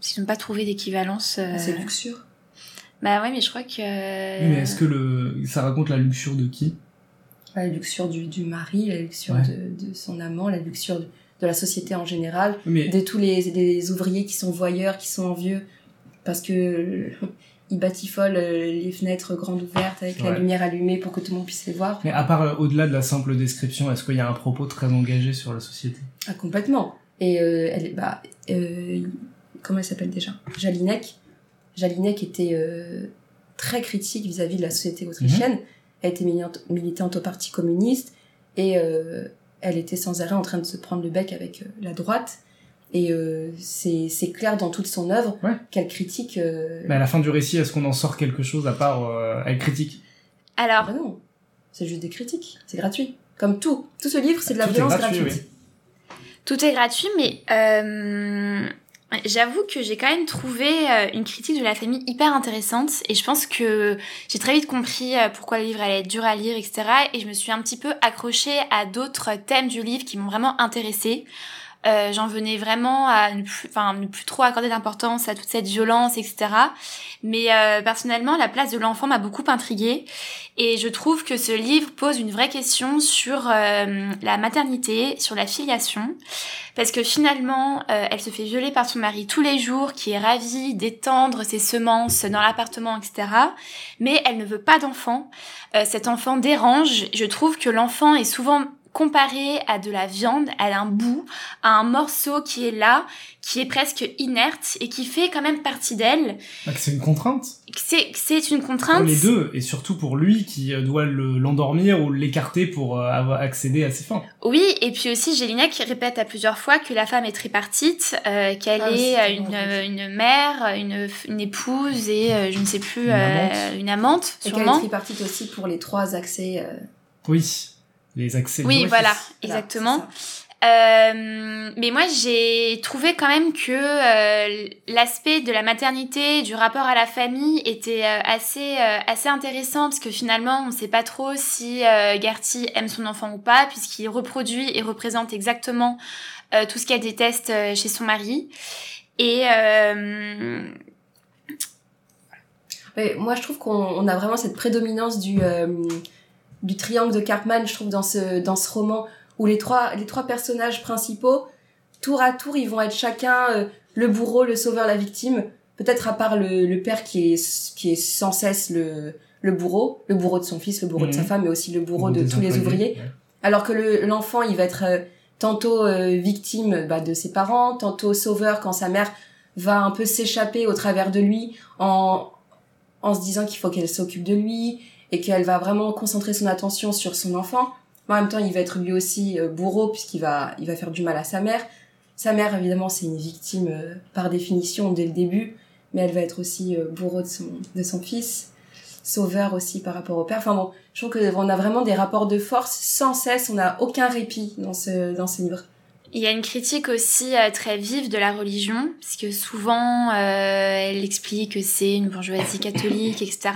Parce qu'ils n'ont pas trouvé d'équivalence. euh, C'est luxure. Bah ouais, mais je crois que. Oui, mais est-ce que le, ça raconte la luxure de qui? La luxure du, du mari, la luxure Ouais. de, de son amant, la luxure de, de la société en général, Mais de tous les, les ouvriers qui sont voyeurs, qui sont envieux, parce que euh, ils batifolent euh, les fenêtres grandes ouvertes avec la lumière allumée pour que tout le monde puisse les voir. Mais à part euh, au-delà de la simple description, est-ce qu'il y a un propos très engagé sur la société? Ah, complètement. Et euh, elle, est- bah, euh, comment elle s'appelle déjà? Jalinek. Jalinek était euh, très critique vis-à-vis de la société autrichienne. Elle était militante, militante au Parti communiste et euh, elle était sans arrêt en train de se prendre le bec avec euh, la droite. Et euh, c'est c'est clair dans toute son œuvre Ouais. qu'elle critique. Euh... Mais à la fin du récit, est-ce qu'on en sort quelque chose à part euh, elle critique? Ah Alors, bah non, c'est juste des critiques, c'est gratuit. Comme tout, tout ce livre, c'est de la Tout est violence gratuit, gratuite. Tout est gratuit, mais euh, j'avoue que j'ai quand même trouvé euh, une critique de la famille hyper intéressante et je pense que j'ai très vite compris euh, pourquoi le livre allait être dur à lire, etc. Et je me suis un petit peu accrochée à d'autres thèmes du livre qui m'ont vraiment intéressée. Euh, j'en venais vraiment à ne plus, enfin, ne plus trop accorder d'importance à toute cette violence, etc. Mais euh, personnellement, la place de l'enfant m'a beaucoup intriguée et je trouve que ce livre pose une vraie question sur euh, la maternité, sur la filiation, parce que finalement, euh, elle se fait violer par son mari tous les jours, qui est ravi d'étendre ses semences dans l'appartement, etc. Mais elle ne veut pas d'enfant. Euh, cet enfant dérange. Je trouve que l'enfant est souvent comparé à de la viande, à un bout, à un morceau qui est là, qui est presque inerte et qui fait quand même partie d'elle. Bah, que c'est une contrainte C'est c'est une pour contrainte. les deux, et surtout pour lui qui euh, doit le- l'endormir ou l'écarter pour euh, avoir accédé à ses fins. Oui, et puis aussi Gélina qui répète à plusieurs fois que la femme est tripartite, euh, qu'elle Ah est euh, une, une mère, une, une épouse et euh, je ne sais plus, Une euh, amante. une amante, Et qu'elle est sûrement. tripartite aussi pour les trois accès. euh, Oui, les accès. Oui, voilà, exactement. Euh, mais moi, j'ai trouvé quand même que euh, l'aspect de la maternité, du rapport à la famille était euh, assez euh, assez intéressant parce que finalement, on ne sait pas trop si euh, Gertie aime son enfant ou pas puisqu'il reproduit et représente exactement euh, tout ce qu'elle déteste euh, chez son mari. Et euh, Mais moi, je trouve qu'on on a vraiment cette prédominance du, euh, du triangle de Cartman, je trouve, dans ce, dans ce roman, où les trois, les trois personnages principaux, tour à tour, ils vont être chacun euh, le bourreau, le sauveur, la victime. Peut-être à part le, le père qui est, qui est sans cesse le, le bourreau, le bourreau de son fils, le bourreau de sa Mhm. femme, mais aussi le bourreau Ou de tous les ouvriers. ouais. Alors que le- l'enfant, il va être euh, tantôt euh, victime bah, de ses parents, tantôt sauveur quand sa mère va un peu s'échapper au travers de lui en, en se disant qu'il faut qu'elle s'occupe de lui et qu'elle va vraiment concentrer son attention sur son enfant. En même temps, il va être lui aussi euh, bourreau puisqu'il va, il va faire du mal à sa mère. Sa mère, évidemment, c'est une victime euh, par définition dès le début, mais elle va être aussi euh, bourreau de son, de son fils, sauveur aussi par rapport au père. Enfin bon, je trouve qu'on a vraiment des rapports de force sans cesse, on n'a aucun répit dans ce, dans ce livre. Il y a une critique aussi euh, très vive de la religion, puisque souvent euh, elle explique que c'est une bourgeoisie catholique, etc.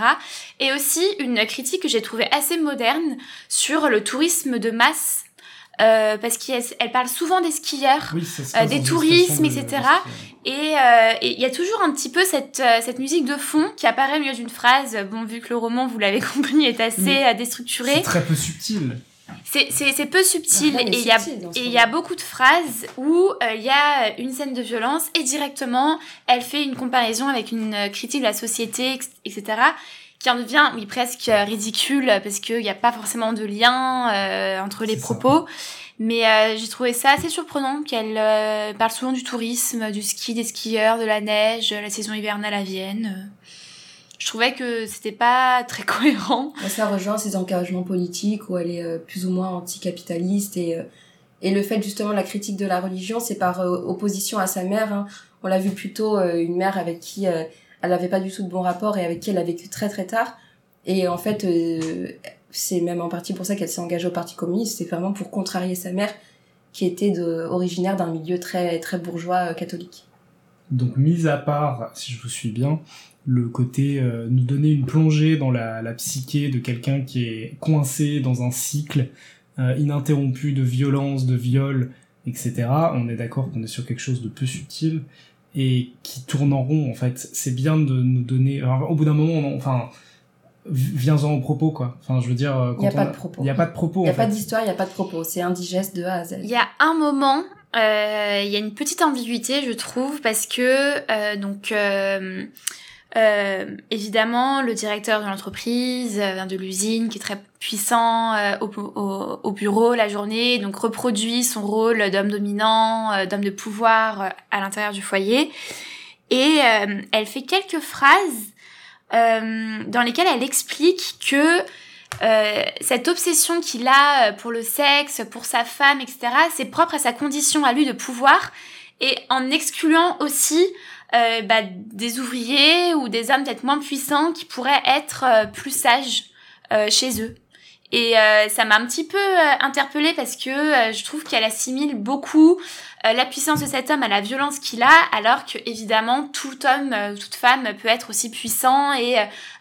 Et aussi une critique que j'ai trouvée assez moderne sur le tourisme de masse, euh, parce qu'elle elle parle souvent des skieurs. Oui, Euh, des tourismes, etc. de- Et euh, il y a toujours un petit peu cette, cette musique de fond qui apparaît au milieu d'une phrase. Bon, vu que le roman, vous l'avez *laughs* compris, est assez euh, C'est déstructuré, très peu subtil. C'est c'est- c'est peu subtil. Rien n'est Et il y y a beaucoup de phrases où euh, il y a une scène de violence et directement elle fait une comparaison avec une critique de la société, etc. qui en devient oui presque euh, ridicule parce qu'il n'y a pas forcément de lien euh, entre les ça. propos. Mais euh, j'ai trouvé ça assez surprenant qu'elle parle souvent du tourisme, du ski, des skieurs, de la neige, la saison hivernale à Vienne. Je trouvais que c'était pas très *laughs* cohérent. Ça rejoint ses engagements politiques où elle est euh, plus ou moins anticapitaliste et, euh, et le fait justement de la critique de la religion, c'est par euh, opposition à sa mère. hein. On l'a vu plutôt une mère avec qui elle n'avait pas du tout de bon rapport et avec qui elle a vécu très très tard. Et en fait, c'est même en partie pour ça qu'elle s'est engagée au Parti communiste. C'est vraiment pour contrarier sa mère qui était de, originaire d'un milieu très très bourgeois catholique. Donc, mis à part, si je vous suis bien, le côté euh, nous donner une plongée dans la, la psyché de quelqu'un qui est coincé dans un cycle euh, ininterrompu de violence, de viol, etc. On est d'accord qu'on est sur quelque chose de peu subtil et qui tourne en rond en fait. C'est bien de nous donner. alors, au bout d'un moment, on- enfin, vi- viens-en au propos quoi. Enfin, je veux dire, euh, Il y a quand pas on de propos. Il y a pas de propos. Il n'y a pas d'histoire, il n'y a pas de propos. C'est indigeste de A à Z. Il y a un moment, euh, il y a une petite ambiguïté, je trouve, parce que euh, donc euh, euh, évidemment le directeur de l'entreprise, euh, de l'usine, qui est très puissant euh, au, au- au bureau la journée, donc reproduit son rôle d'homme dominant, euh, d'homme de pouvoir à l'intérieur du foyer, et elle fait quelques phrases dans lesquelles elle explique que cette obsession qu'il a pour le sexe, pour sa femme, etc., c'est propre à sa condition à lui de pouvoir, et en excluant aussi euh, bah, des ouvriers ou des hommes peut-être moins puissants qui pourraient être euh, plus sages euh, chez eux. Et euh, ça m'a un petit peu interpellée parce que je trouve qu'elle assimile beaucoup la puissance de cet homme à la violence qu'il a, alors que évidemment tout homme, toute femme peut être aussi puissant et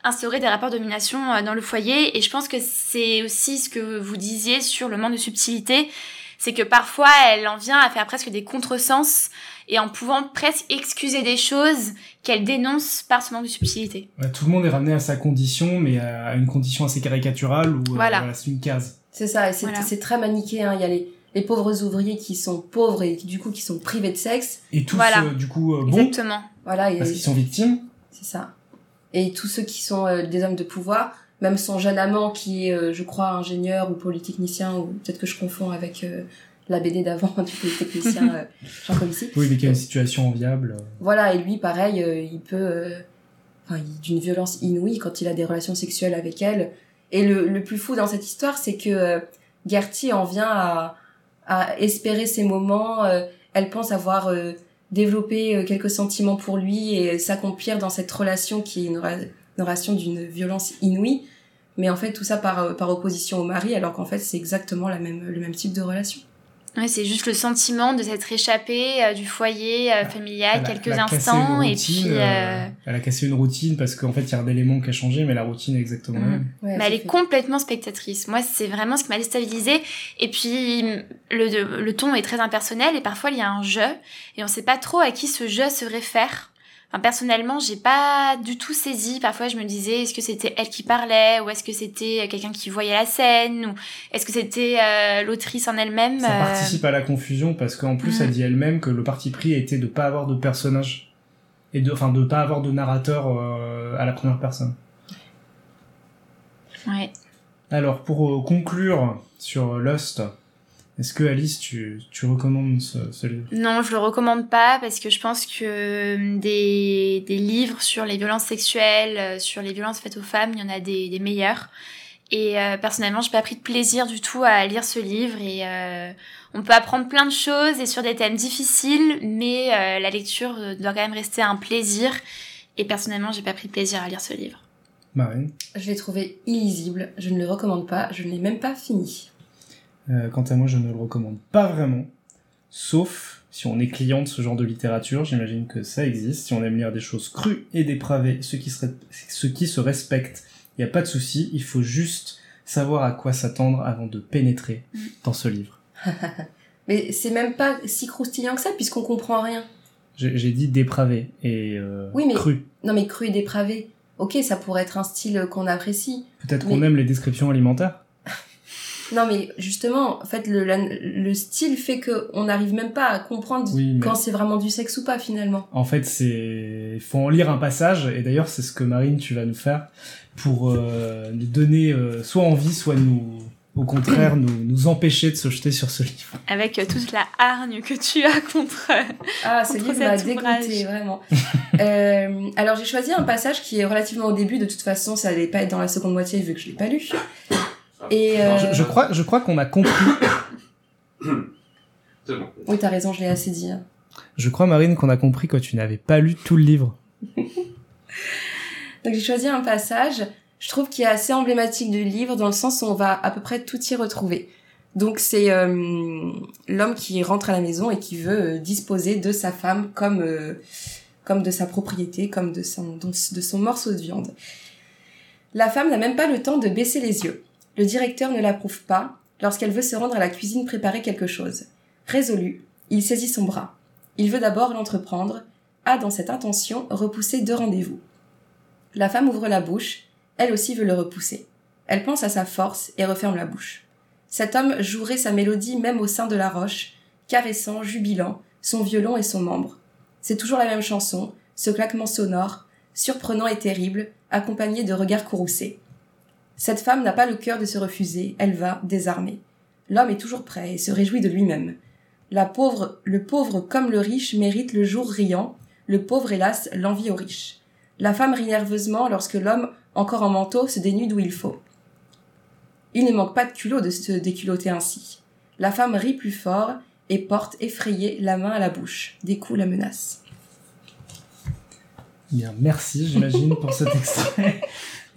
instaurer des rapports de domination dans le foyer. Et je pense que c'est aussi ce que vous disiez sur le manque de subtilité, c'est que parfois elle en vient à faire presque des contresens et en pouvant presque excuser des choses qu'elle dénonce par ce manque de subtilité. Ouais, tout le monde est ramené à sa condition, mais à une condition assez caricaturale où euh, Voilà. voilà, c'est une case. C'est ça, et c'est Voilà. très manichéen. Il y a les, les pauvres ouvriers qui sont pauvres et qui, du coup qui sont privés de sexe. Et tous, Voilà. euh, du coup, euh, bons, Exactement. Voilà, et parce qu'ils sont victimes. c'est ça. Et tous ceux qui sont euh, des hommes de pouvoir, même son jeune amant qui est, euh, je crois, ingénieur ou polytechnicien, ou peut-être que je confonds avec euh, la BD d'avant *laughs* du polytechnicien euh, Jean Covici. Oui, mais qui a une situation enviable. euh. Voilà, et lui, pareil, euh, il peut, euh, enfin, d'une violence inouïe quand il a des relations sexuelles avec elle. Et le, le plus fou dans cette histoire, c'est que euh, Gertie en vient à, à espérer ces moments. elle pense avoir développé quelques sentiments pour lui et s'accomplir dans cette relation qui est une, relation d'une violence inouïe. Mais en fait, tout ça par, par opposition au mari, alors qu'en fait, c'est exactement la même, le même type de relation. Ouais, c'est juste le sentiment de s'être échappé euh, du foyer euh, familial Elle a- quelques elle a cassé instants et puis euh, euh, Elle a cassé une routine parce qu'en fait, il y a un élément qui a changé, mais la routine est exactement la Mhm. même. Ouais, mais elle ça est fait- complètement spectatrice. Moi, c'est vraiment ce qui m'a déstabilisée. Et puis, le, le ton est très impersonnel et parfois il y a un jeu et on sait pas trop à qui ce jeu se réfère. Enfin, personnellement, j'ai pas du tout saisi. Parfois, je me disais, est-ce que c'était elle qui parlait ou est-ce que c'était quelqu'un qui voyait la scène ou est-ce que c'était euh, l'autrice en elle-même Ça euh, participe à la confusion parce qu'en plus, elle dit elle-même que le parti pris était de pas avoir de personnage et de, enfin, de pas avoir de narrateur euh, à la première personne. Ouais. Alors, pour euh, conclure sur euh, Lust, est-ce que Alice, tu, tu recommandes ce, ce livre? Non, je le recommande pas parce que je pense que euh, des, des livres sur les violences sexuelles, euh, sur les violences faites aux femmes, il y en a des, des meilleurs. Et euh, personnellement, j'ai pas pris de plaisir du tout à lire ce livre et euh, on peut apprendre plein de choses et sur des thèmes difficiles, mais euh, la lecture doit quand même rester un plaisir. Et personnellement, j'ai pas pris de plaisir à lire ce livre. Marine? Je l'ai trouvé illisible, je ne le recommande pas, je ne l'ai même pas fini. Euh, Quant à moi, je ne le recommande pas vraiment, sauf si on est client de ce genre de littérature, j'imagine que ça existe. Si on aime lire des choses crues et dépravées, ce qui se, ce qui se respecte, il n'y a pas de souci, il faut juste savoir à quoi s'attendre avant de pénétrer Mm. dans ce livre. *laughs* Mais c'est même pas si croustillant que ça, puisqu'on comprend rien. J'ai dit dépravé et euh, Oui, mais- cru. Non mais cru et dépravé, ok, ça pourrait être un style qu'on apprécie. Peut-être qu'on aime les descriptions alimentaires. Non mais justement, en fait, le, la- le style fait que on n'arrive même pas à comprendre Oui, mais- quand c'est vraiment du sexe ou pas finalement. En fait, c'est il faut en lire un passage et d'ailleurs c'est ce que Marine tu vas nous faire pour euh, nous donner euh, soit envie, soit nous au contraire nous nous empêcher de se jeter sur ce livre. Avec euh, toute la hargne que tu as contre. Ah, ce Contre livre m'a dégoûté, vraiment. *laughs* Euh, alors j'ai choisi un passage qui est relativement au début, de toute façon ça allait pas être dans la seconde moitié vu que je l'ai pas lu. Et euh... Alors, je, je crois je crois qu'on a compris. *coughs* C'est bon. Oui, t'as raison, je l'ai assez dit. Je crois Marine qu'on a compris que tu n'avais pas lu tout le livre. *laughs* Donc j'ai choisi un passage, je trouve qui est assez emblématique du livre dans le sens où on va à peu près tout y retrouver. Donc c'est euh, l'homme qui rentre à la maison et qui veut euh, disposer de sa femme comme euh, comme de sa propriété, comme de son de son morceau de viande. La femme n'a même pas le temps de baisser les yeux. Le directeur ne l'approuve pas lorsqu'elle veut se rendre à la cuisine préparer quelque chose. Résolu, il saisit son bras. Il veut d'abord l'entreprendre, a dans cette intention repoussé deux rendez-vous. La femme ouvre la bouche, elle aussi veut le repousser. Elle pense à sa force et referme la bouche. Cet homme jouerait sa mélodie même au sein de la roche, caressant, jubilant, son violon et son membre. C'est toujours la même chanson, ce claquement sonore, surprenant et terrible, accompagné de regards courroucés. Cette femme n'a pas le cœur de se refuser, elle va, désarmée. L'homme est toujours prêt et se réjouit de lui-même. La pauvre, le pauvre comme le riche mérite le jour riant, le pauvre hélas l'envie au riche. La femme rit nerveusement lorsque l'homme, encore en manteau, se dénude où il faut. Il ne manque pas de culot de se déculotter ainsi. La femme rit plus fort et porte effrayée la main à la bouche. Des coups la menacent. Bien, merci j'imagine pour cet *laughs* extrait.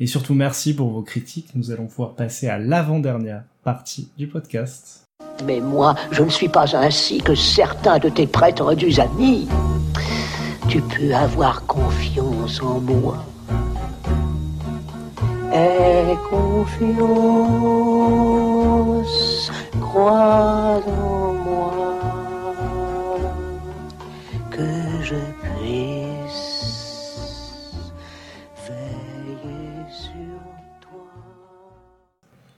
Et surtout, merci pour vos critiques. Nous allons pouvoir passer à l'avant-dernière partie du podcast. Mais moi, je ne suis pas ainsi que certains de tes prêtres amis. Tu peux avoir confiance en moi. Aie confiance, crois en moi,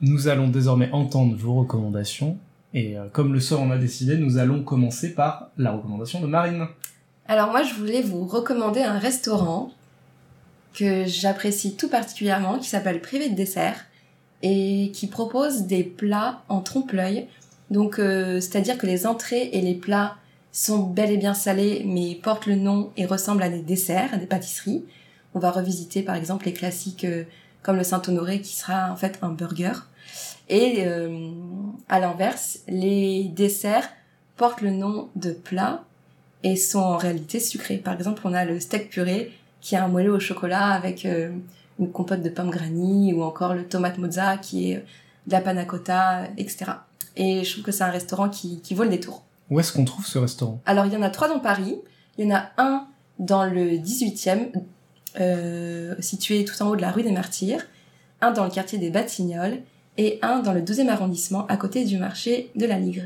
Nous allons désormais entendre vos recommandations. Et euh, comme le sort en a décidé, nous allons commencer par la recommandation de Marine. Alors moi, je voulais vous recommander un restaurant que j'apprécie tout particulièrement, qui s'appelle Privé de dessert et qui propose des plats en trompe-l'œil. Donc, euh, c'est-à-dire que les entrées et les plats sont bel et bien salés, mais portent le nom et ressemblent à des desserts, à des pâtisseries. On va revisiter par exemple les classiques euh, comme le Saint-Honoré qui sera en fait un burger. Et euh, à l'inverse, les desserts portent le nom de plats et sont en réalité sucrés. Par exemple, on a le steak purée qui est un moelleux au chocolat avec euh, une compote de pommes granny ou encore le tomate mozza qui est de la panna cotta, etc. Et je trouve que c'est un restaurant qui, qui vaut le détour. Où est-ce qu'on trouve ce restaurant? Alors, il y en a trois dans Paris. Il y en a un dans le 18e, euh, situé tout en haut de la rue des Martyrs, un dans le quartier des Batignolles et un dans le 12e arrondissement à côté du marché de la Ligre.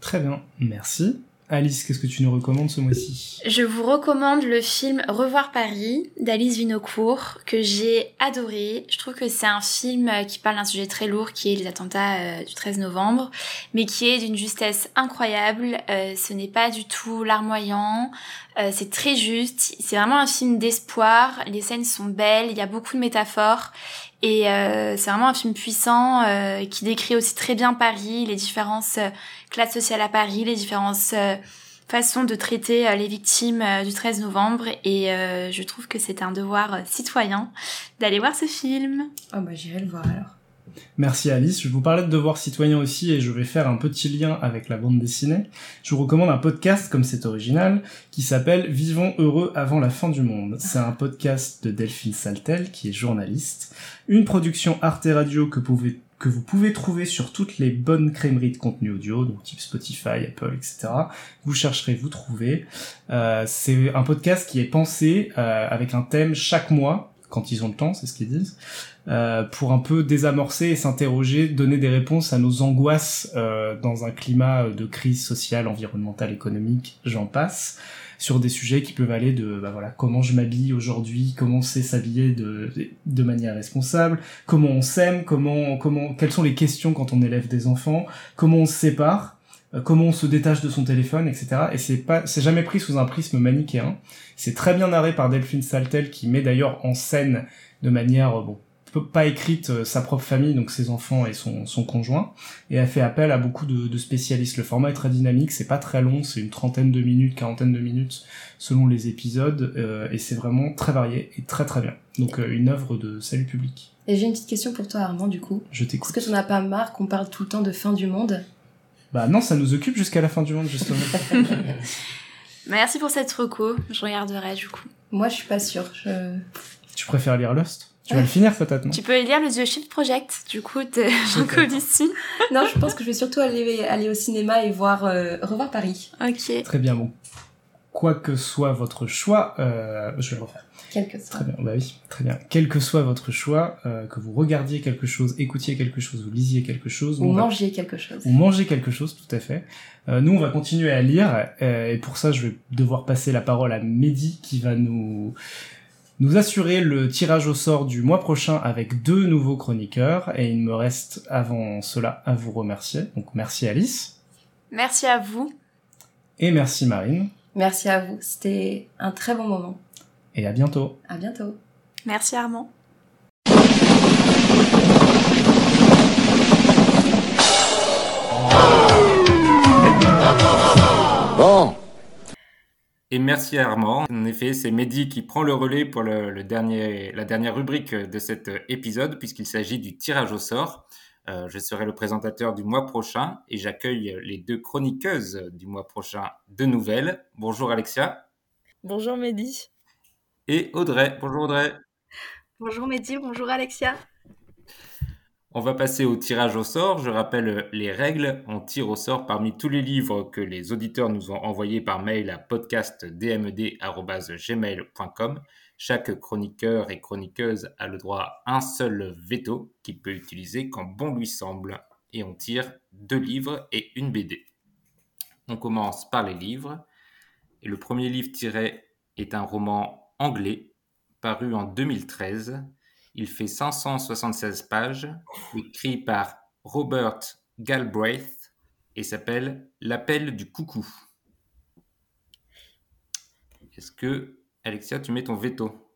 Très bien, merci. Alice, qu'est-ce que tu nous recommandes ce mois-ci? Je vous recommande le film Revoir Paris d'Alice Vinocourt que j'ai adoré. Je trouve que c'est un film qui parle d'un sujet très lourd qui est les attentats euh, du 13 novembre, mais qui est d'une justesse incroyable. Euh, ce n'est pas du tout larmoyant, euh, c'est très juste. C'est vraiment un film d'espoir. Les scènes sont belles, il y a beaucoup de métaphores et c'est vraiment un film puissant qui décrit aussi très bien Paris, les différences classe sociale à Paris, les différentes euh, façons de traiter euh, les victimes euh, du 13 novembre et je trouve que c'est un devoir citoyen d'aller voir ce film. Oh bah j'irai le voir alors. Merci Alice. Je vous parlais de devoir citoyen aussi et je vais faire un petit lien avec la bande dessinée. Je vous recommande un podcast comme c'est original qui s'appelle Vivons heureux avant la fin du monde. C'est un podcast de Delphine Saltel qui est journaliste. Une production Arte Radio que vous pouvez trouver sur toutes les bonnes crèmeries de contenu audio, donc type Spotify, Apple, etc. Vous chercherez, vous trouvez. Euh, c'est un podcast qui est pensé euh, avec un thème chaque mois, quand ils ont le temps, c'est ce qu'ils disent, euh, pour un peu désamorcer et s'interroger, donner des réponses à nos angoisses dans un climat de crise sociale, environnementale, économique, j'en passe sur des sujets qui peuvent aller de bah voilà comment je m'habille aujourd'hui, comment on s'habiller de, de manière responsable, comment on s'aime, comment comment quelles sont les questions quand on élève des enfants, comment on se sépare, euh, comment on se détache de son téléphone, etc. Et c'est pas c'est jamais pris sous un prisme manichéen. C'est très bien narré par Delphine Saltel qui met d'ailleurs en scène de manière bon pas écrite euh, sa propre famille, donc ses enfants et son, son conjoint, et a fait appel à beaucoup de, de spécialistes. Le format est très dynamique, c'est pas très long, c'est une trentaine de minutes, quarantaine de minutes selon les épisodes, euh, et c'est vraiment très varié et très très bien. Donc euh, une œuvre de salut public. Et j'ai une petite question pour toi Armand du coup. Je t'écoute. Est-ce que tu n'as pas marre qu'on parle tout le temps de fin du monde? Bah non, ça nous occupe jusqu'à la fin du monde justement. *laughs* Merci pour cette reco, je regarderai du coup. Moi je suis pas sûre. Je... Tu préfères lire Lost? Tu vas le finir peut-être, non Tu peux lire le The Shield Project, du coup, de Jean Covici. non, je pense que je vais surtout aller, aller au cinéma et voir euh, Revoir Paris. Ok. Très bien, bon. Quoi que soit votre choix, euh, je vais le refaire. Quel que soit. Très bien, bah oui, très bien. Quel que soit votre choix, euh, que vous regardiez quelque chose, écoutiez quelque chose, vous lisiez quelque chose, ou mangiez quelque chose. Ou mangez quelque chose, tout à fait. Euh, nous, on va continuer à lire, euh, et pour ça, je vais devoir passer la parole à Mehdi, qui va nous nous assurer le tirage au sort du mois prochain avec deux nouveaux chroniqueurs et il me reste avant cela à vous remercier. Donc merci Alice. Merci à vous. Et merci Marine. Merci à vous, c'était un très bon moment. Et à bientôt. À bientôt. Merci Armand. Bon, et merci à Armand. En effet, c'est Mehdi qui prend le relais pour le, dernier, la dernière rubrique de cet épisode, puisqu'il s'agit du tirage au sort. Euh, je serai le présentateur du mois prochain et j'accueille les deux chroniqueuses du mois prochain de nouvelles. Bonjour Alexia. Bonjour Mehdi. Et Audrey. Bonjour Audrey. Bonjour Mehdi, bonjour Alexia. On va passer au tirage au sort. Je rappelle les règles. On tire au sort parmi tous les livres que les auditeurs nous ont envoyés par mail à podcastdmed.gmail.com. Chaque chroniqueur et chroniqueuse a le droit à un seul veto qu'il peut utiliser quand bon lui semble. Et on tire deux livres et une BD. On commence par les livres. Et le premier livre tiré est un roman anglais paru en 2013 il fait 576 pages, écrit par Robert Galbraith et s'appelle L'appel du coucou. Est-ce que, Alexia, tu mets ton veto?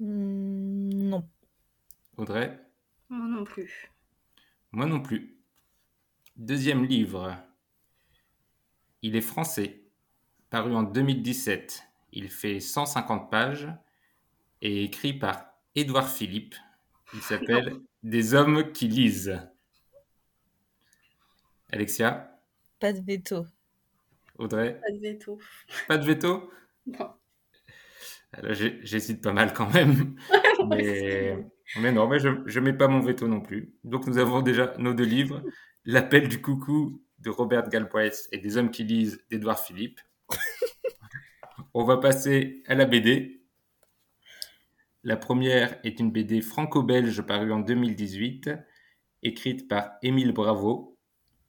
Hmm, Non, Audrey? Moi non plus. Moi non plus. Deuxième livre. Il est français, paru en 2017. Il fait 150 pages et écrit par Édouard Philippe. Il s'appelle *laughs* Des hommes qui lisent. Alexia, Pas de veto. Audrey, Pas de veto. pas de veto? Non. Alors, j'ai- J'hésite pas mal quand même. *laughs* mais, mais non, mais je ne mets pas mon veto non plus. Donc nous avons déjà nos deux livres. L'appel du coucou de Robert Galbraith et des hommes qui lisent d'Édouard Philippe. On va passer à la BD. La première est une BD franco-belge parue en 2018, écrite par Émile Bravo.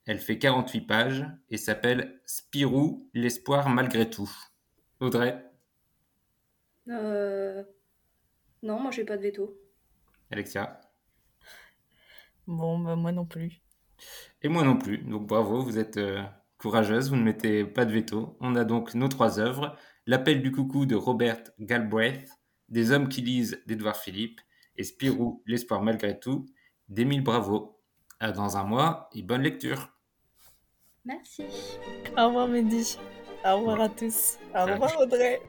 Elle fait 48 pages et s'appelle Spirou, l'espoir malgré tout. Audrey, Euh... Non, moi j'ai pas de veto. Alexia? Bon, bah moi non plus. et moi non plus. Donc bravo, vous êtes euh, courageuse, vous ne mettez pas de veto. On a donc nos trois œuvres. L'appel du coucou de Robert Galbraith, Des hommes qui lisent d'Edouard Philippe et Spirou, l'espoir malgré tout d'Émile Bravo. À dans un mois et bonne lecture. Merci. Au revoir Mehdi. Au revoir à tous. Au revoir Audrey.